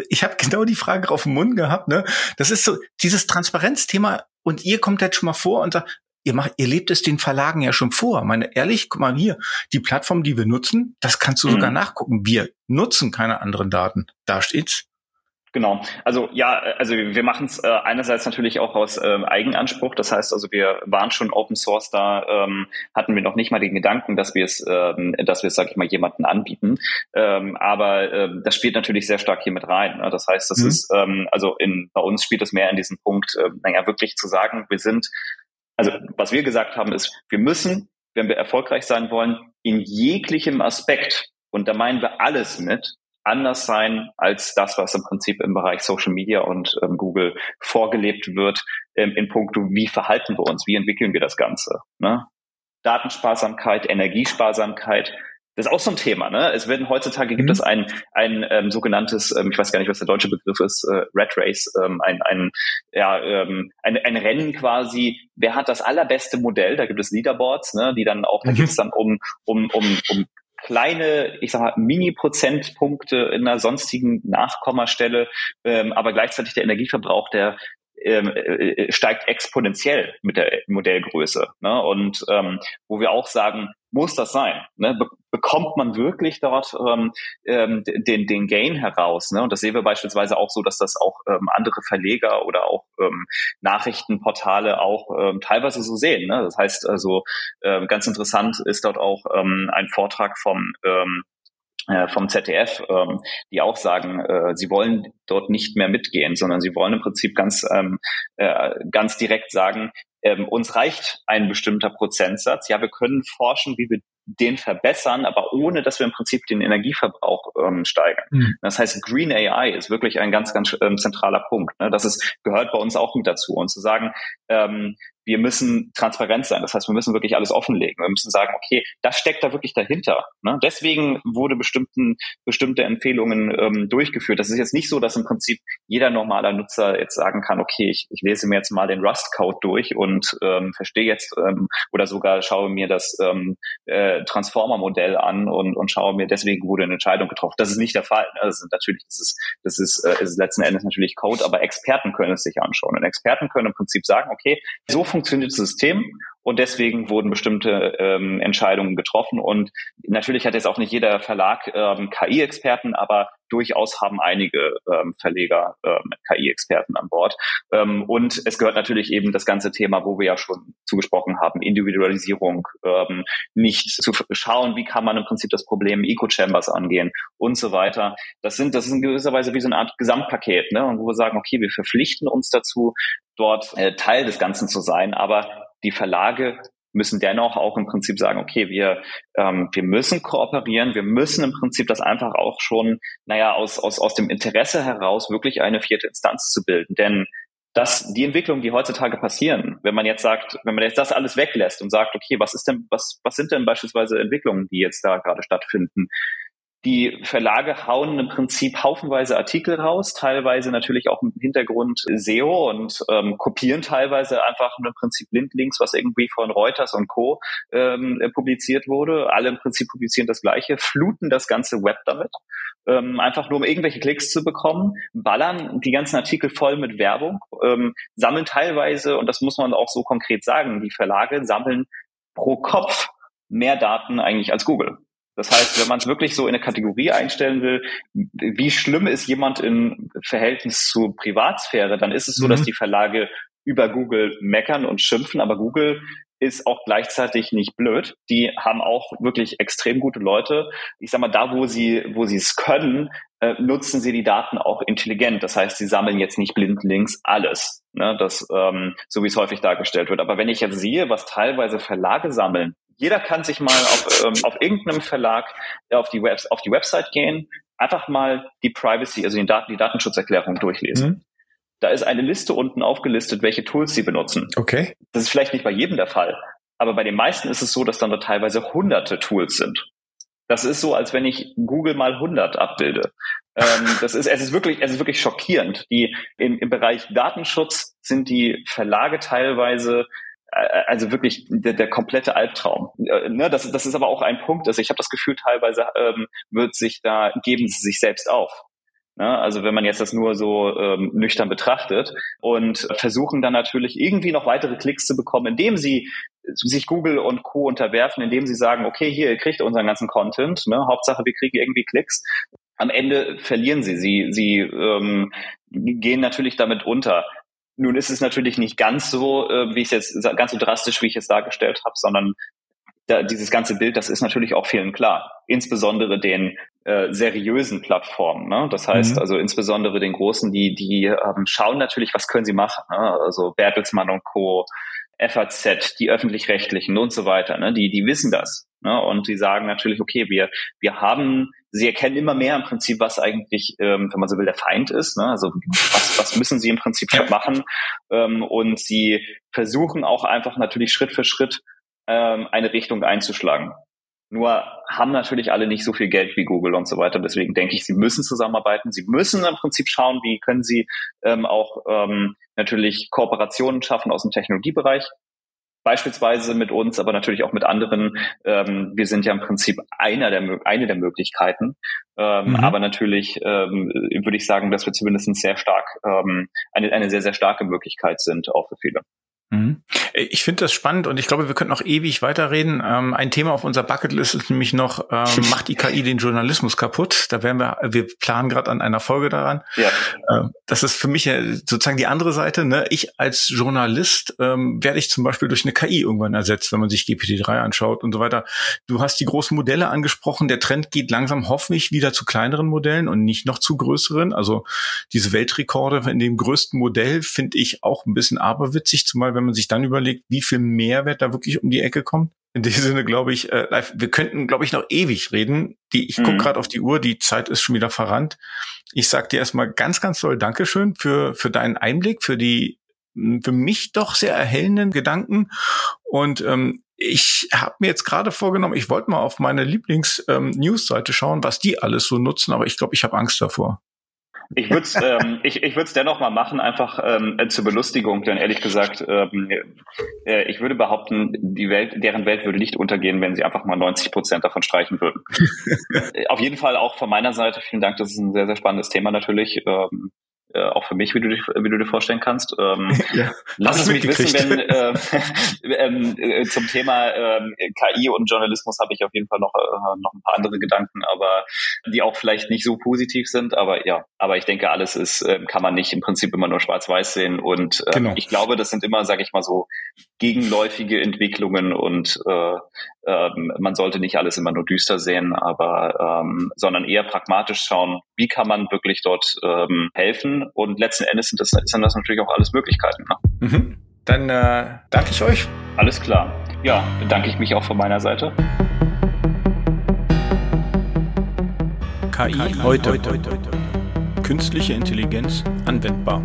Ich habe genau die Frage auf dem Mund gehabt. Ne? Das ist so dieses Transparenzthema und ihr kommt jetzt schon mal vor und sagt, ihr macht, ihr lebt es den Verlagen ja schon vor. Meine ehrlich, guck mal hier, die Plattform, die wir nutzen, das kannst du mhm. sogar nachgucken. Wir nutzen keine anderen Daten. Da steht's. Genau. Also ja, also wir machen es äh, einerseits natürlich auch aus ähm, Eigenanspruch. Das heißt, also wir waren schon Open Source da, ähm, hatten wir noch nicht mal den Gedanken, dass wir es, ähm, dass wir es, sag ich mal, jemanden anbieten. Ähm, aber ähm, das spielt natürlich sehr stark hier mit rein. Ne? Das heißt, das mhm. ist ähm, also in bei uns spielt es mehr in diesem Punkt, äh, naja, wirklich zu sagen, wir sind also was wir gesagt haben ist, wir müssen, wenn wir erfolgreich sein wollen, in jeglichem Aspekt, und da meinen wir alles mit, anders sein als das, was im Prinzip im Bereich Social Media und ähm, Google vorgelebt wird, ähm, in puncto, wie verhalten wir uns, wie entwickeln wir das Ganze. Ne? Datensparsamkeit, Energiesparsamkeit, das ist auch so ein Thema, ne? Es werden heutzutage gibt mhm. es ein ein ähm, sogenanntes, ähm, ich weiß gar nicht, was der deutsche Begriff ist, äh, Red Race, ähm, ein ein ja ähm, ein, ein Rennen quasi. Wer hat das allerbeste Modell? Da gibt es Leaderboards, ne? Die dann auch, mhm. da gibt es dann um um um um kleine, ich sag mal, Mini-Prozentpunkte in einer sonstigen Nachkommastelle, ähm, aber gleichzeitig der Energieverbrauch, der ähm, äh, steigt exponentiell mit der Modellgröße. Ne? Und ähm, wo wir auch sagen, muss das sein? Ne? Be bekommt man wirklich dort ähm, ähm, den, den Gain heraus? Ne? Und das sehen wir beispielsweise auch so, dass das auch ähm, andere Verleger oder auch ähm, Nachrichtenportale auch ähm, teilweise so sehen. Ne? Das heißt also, ähm, ganz interessant ist dort auch ähm, ein Vortrag vom ähm, äh, vom ZDF, ähm, die auch sagen, äh, sie wollen dort nicht mehr mitgehen, sondern sie wollen im Prinzip ganz, ähm, äh, ganz direkt sagen, ähm, uns reicht ein bestimmter Prozentsatz. Ja, wir können forschen, wie wir den verbessern, aber ohne, dass wir im Prinzip den Energieverbrauch ähm, steigern. Mhm. Das heißt, Green AI ist wirklich ein ganz, ganz ähm, zentraler Punkt. Ne? Das ist, gehört bei uns auch mit dazu. Und zu sagen, ähm, wir müssen transparent sein. Das heißt, wir müssen wirklich alles offenlegen. Wir müssen sagen, okay, das steckt da wirklich dahinter. Ne? Deswegen wurde bestimmten, bestimmte Empfehlungen ähm, durchgeführt. Das ist jetzt nicht so, dass im Prinzip jeder normaler Nutzer jetzt sagen kann, okay, ich, ich lese mir jetzt mal den Rust-Code durch und ähm, verstehe jetzt ähm, oder sogar schaue mir das ähm, äh, Transformer-Modell an und, und schaue mir, deswegen wurde eine Entscheidung getroffen. Das ist nicht der Fall. Ne? Das ist natürlich, das ist, das ist, äh, ist letzten Endes natürlich Code, aber Experten können es sich anschauen. Und Experten können im Prinzip sagen, okay, so funktioniert das System und deswegen wurden bestimmte ähm, Entscheidungen getroffen. Und natürlich hat jetzt auch nicht jeder Verlag ähm, KI-Experten, aber durchaus haben einige ähm, Verleger ähm, KI-Experten an Bord. Ähm, und es gehört natürlich eben das ganze Thema, wo wir ja schon zugesprochen haben, Individualisierung, ähm, nicht zu schauen, wie kann man im Prinzip das Problem Eco-Chambers angehen und so weiter. Das sind, das ist in gewisser Weise wie so eine Art Gesamtpaket, ne? Und wo wir sagen, okay, wir verpflichten uns dazu, dort äh, Teil des Ganzen zu sein, aber die Verlage müssen dennoch auch im Prinzip sagen, okay, wir, ähm, wir müssen kooperieren, wir müssen im Prinzip das einfach auch schon, naja, aus, aus, aus dem Interesse heraus wirklich eine vierte Instanz zu bilden. Denn dass die Entwicklungen, die heutzutage passieren, wenn man jetzt sagt, wenn man jetzt das alles weglässt und sagt, okay, was ist denn, was, was sind denn beispielsweise Entwicklungen, die jetzt da gerade stattfinden? Die Verlage hauen im Prinzip haufenweise Artikel raus, teilweise natürlich auch im Hintergrund SEO und ähm, kopieren teilweise einfach im Prinzip Blindlinks, was irgendwie von Reuters und Co. Ähm, publiziert wurde. Alle im Prinzip publizieren das Gleiche, fluten das ganze Web damit, ähm, einfach nur um irgendwelche Klicks zu bekommen, ballern die ganzen Artikel voll mit Werbung, ähm, sammeln teilweise, und das muss man auch so konkret sagen, die Verlage sammeln pro Kopf mehr Daten eigentlich als Google. Das heißt, wenn man es wirklich so in eine Kategorie einstellen will, wie schlimm ist jemand im Verhältnis zu Privatsphäre, dann ist es so, mhm. dass die Verlage über Google meckern und schimpfen, aber Google ist auch gleichzeitig nicht blöd. Die haben auch wirklich extrem gute Leute. Ich sag mal, da wo sie, wo sie es können, äh, nutzen sie die Daten auch intelligent. Das heißt, sie sammeln jetzt nicht blindlings alles, ne, das, ähm, so wie es häufig dargestellt wird. Aber wenn ich jetzt sehe, was teilweise Verlage sammeln, jeder kann sich mal auf, ähm, auf irgendeinem Verlag äh, auf die, Web, auf die Website gehen, einfach mal die Privacy, also die, Daten, die Datenschutzerklärung durchlesen. Mhm. Da ist eine Liste unten aufgelistet, welche Tools sie benutzen. Okay. Das ist vielleicht nicht bei jedem der Fall, aber bei den meisten ist es so, dass dann da teilweise hunderte Tools sind. Das ist so, als wenn ich Google mal 100 abbilde. ähm, (laughs) das ist, es ist wirklich, es ist wirklich schockierend. Die im, im Bereich Datenschutz sind die Verlage teilweise also wirklich der, der komplette Albtraum. Äh, ne, das, das ist aber auch ein Punkt. Also ich habe das Gefühl, teilweise ähm, wird sich da, geben sie sich selbst auf. Ne? Also wenn man jetzt das nur so ähm, nüchtern betrachtet und versuchen dann natürlich irgendwie noch weitere Klicks zu bekommen, indem sie sich Google und Co. unterwerfen, indem sie sagen, okay, hier, ihr kriegt unseren ganzen Content, ne? Hauptsache wir kriegen irgendwie Klicks. Am Ende verlieren sie. Sie, sie ähm, gehen natürlich damit unter. Nun ist es natürlich nicht ganz so, äh, wie ich jetzt ganz so drastisch, wie ich es dargestellt habe, sondern da, dieses ganze Bild, das ist natürlich auch vielen klar, insbesondere den äh, seriösen Plattformen. Ne? Das heißt mhm. also insbesondere den großen, die die ähm, schauen natürlich, was können sie machen. Ne? Also Bertelsmann und Co. FAZ, die öffentlich-rechtlichen und so weiter, ne? die, die wissen das. Ne? Und die sagen natürlich, okay, wir, wir haben, sie erkennen immer mehr im Prinzip, was eigentlich, ähm, wenn man so will, der Feind ist. Ne? Also was, was müssen sie im Prinzip ja. machen? Ähm, und sie versuchen auch einfach natürlich Schritt für Schritt ähm, eine Richtung einzuschlagen. Nur haben natürlich alle nicht so viel Geld wie Google und so weiter. Deswegen denke ich, sie müssen zusammenarbeiten. Sie müssen im Prinzip schauen, wie können sie ähm, auch ähm, natürlich Kooperationen schaffen aus dem Technologiebereich. Beispielsweise mit uns, aber natürlich auch mit anderen. Ähm, wir sind ja im Prinzip einer der, eine der Möglichkeiten. Ähm, mhm. Aber natürlich ähm, würde ich sagen, dass wir zumindest sehr stark, ähm, eine, eine sehr, sehr starke Möglichkeit sind, auch für viele. Mhm. Ich finde das spannend und ich glaube, wir könnten noch ewig weiterreden. Ähm, ein Thema auf unserer Bucketlist ist nämlich noch, ähm, (laughs) macht die KI den Journalismus kaputt? Da werden wir, wir planen gerade an einer Folge daran. Ja. Ähm, das ist für mich sozusagen die andere Seite. Ne? Ich als Journalist ähm, werde ich zum Beispiel durch eine KI irgendwann ersetzt, wenn man sich GPT-3 anschaut und so weiter. Du hast die großen Modelle angesprochen. Der Trend geht langsam hoffentlich wieder zu kleineren Modellen und nicht noch zu größeren. Also diese Weltrekorde in dem größten Modell finde ich auch ein bisschen aberwitzig, zumal wenn wenn man sich dann überlegt, wie viel Mehrwert da wirklich um die Ecke kommt. In diesem Sinne glaube ich, äh, live, wir könnten, glaube ich, noch ewig reden. Die, ich mhm. gucke gerade auf die Uhr, die Zeit ist schon wieder verrannt. Ich sag dir erstmal ganz, ganz toll Dankeschön für, für deinen Einblick, für die für mich doch sehr erhellenden Gedanken. Und ähm, ich habe mir jetzt gerade vorgenommen, ich wollte mal auf meine Lieblings-News-Seite ähm, schauen, was die alles so nutzen, aber ich glaube, ich habe Angst davor. Ich würde es (laughs) ähm, ich, ich würd's dennoch mal machen, einfach ähm, zur Belustigung, denn ehrlich gesagt, ähm, äh, ich würde behaupten, die Welt, deren Welt würde nicht untergehen, wenn sie einfach mal 90 Prozent davon streichen würden. (laughs) Auf jeden Fall auch von meiner Seite vielen Dank, das ist ein sehr, sehr spannendes Thema natürlich. Ähm, äh, auch für mich, wie du, dich, wie du dir vorstellen kannst. Ähm, (laughs) ja, lass es mich wissen, wenn äh, (laughs) ähm, äh, zum Thema äh, KI und Journalismus habe ich auf jeden Fall noch, äh, noch ein paar andere Gedanken, aber die auch vielleicht nicht so positiv sind. Aber ja, aber ich denke, alles ist, äh, kann man nicht im Prinzip immer nur schwarz-weiß sehen. Und äh, genau. ich glaube, das sind immer, sage ich mal so, gegenläufige Entwicklungen und äh, äh, man sollte nicht alles immer nur düster sehen, aber ähm, sondern eher pragmatisch schauen, wie kann man wirklich dort ähm, helfen und letzten Endes sind das, sind das natürlich auch alles Möglichkeiten. Ne? Mhm. Dann äh, danke ich euch. Alles klar. Ja, bedanke ich mich auch von meiner Seite. KI, KI heute. heute. Künstliche Intelligenz anwendbar.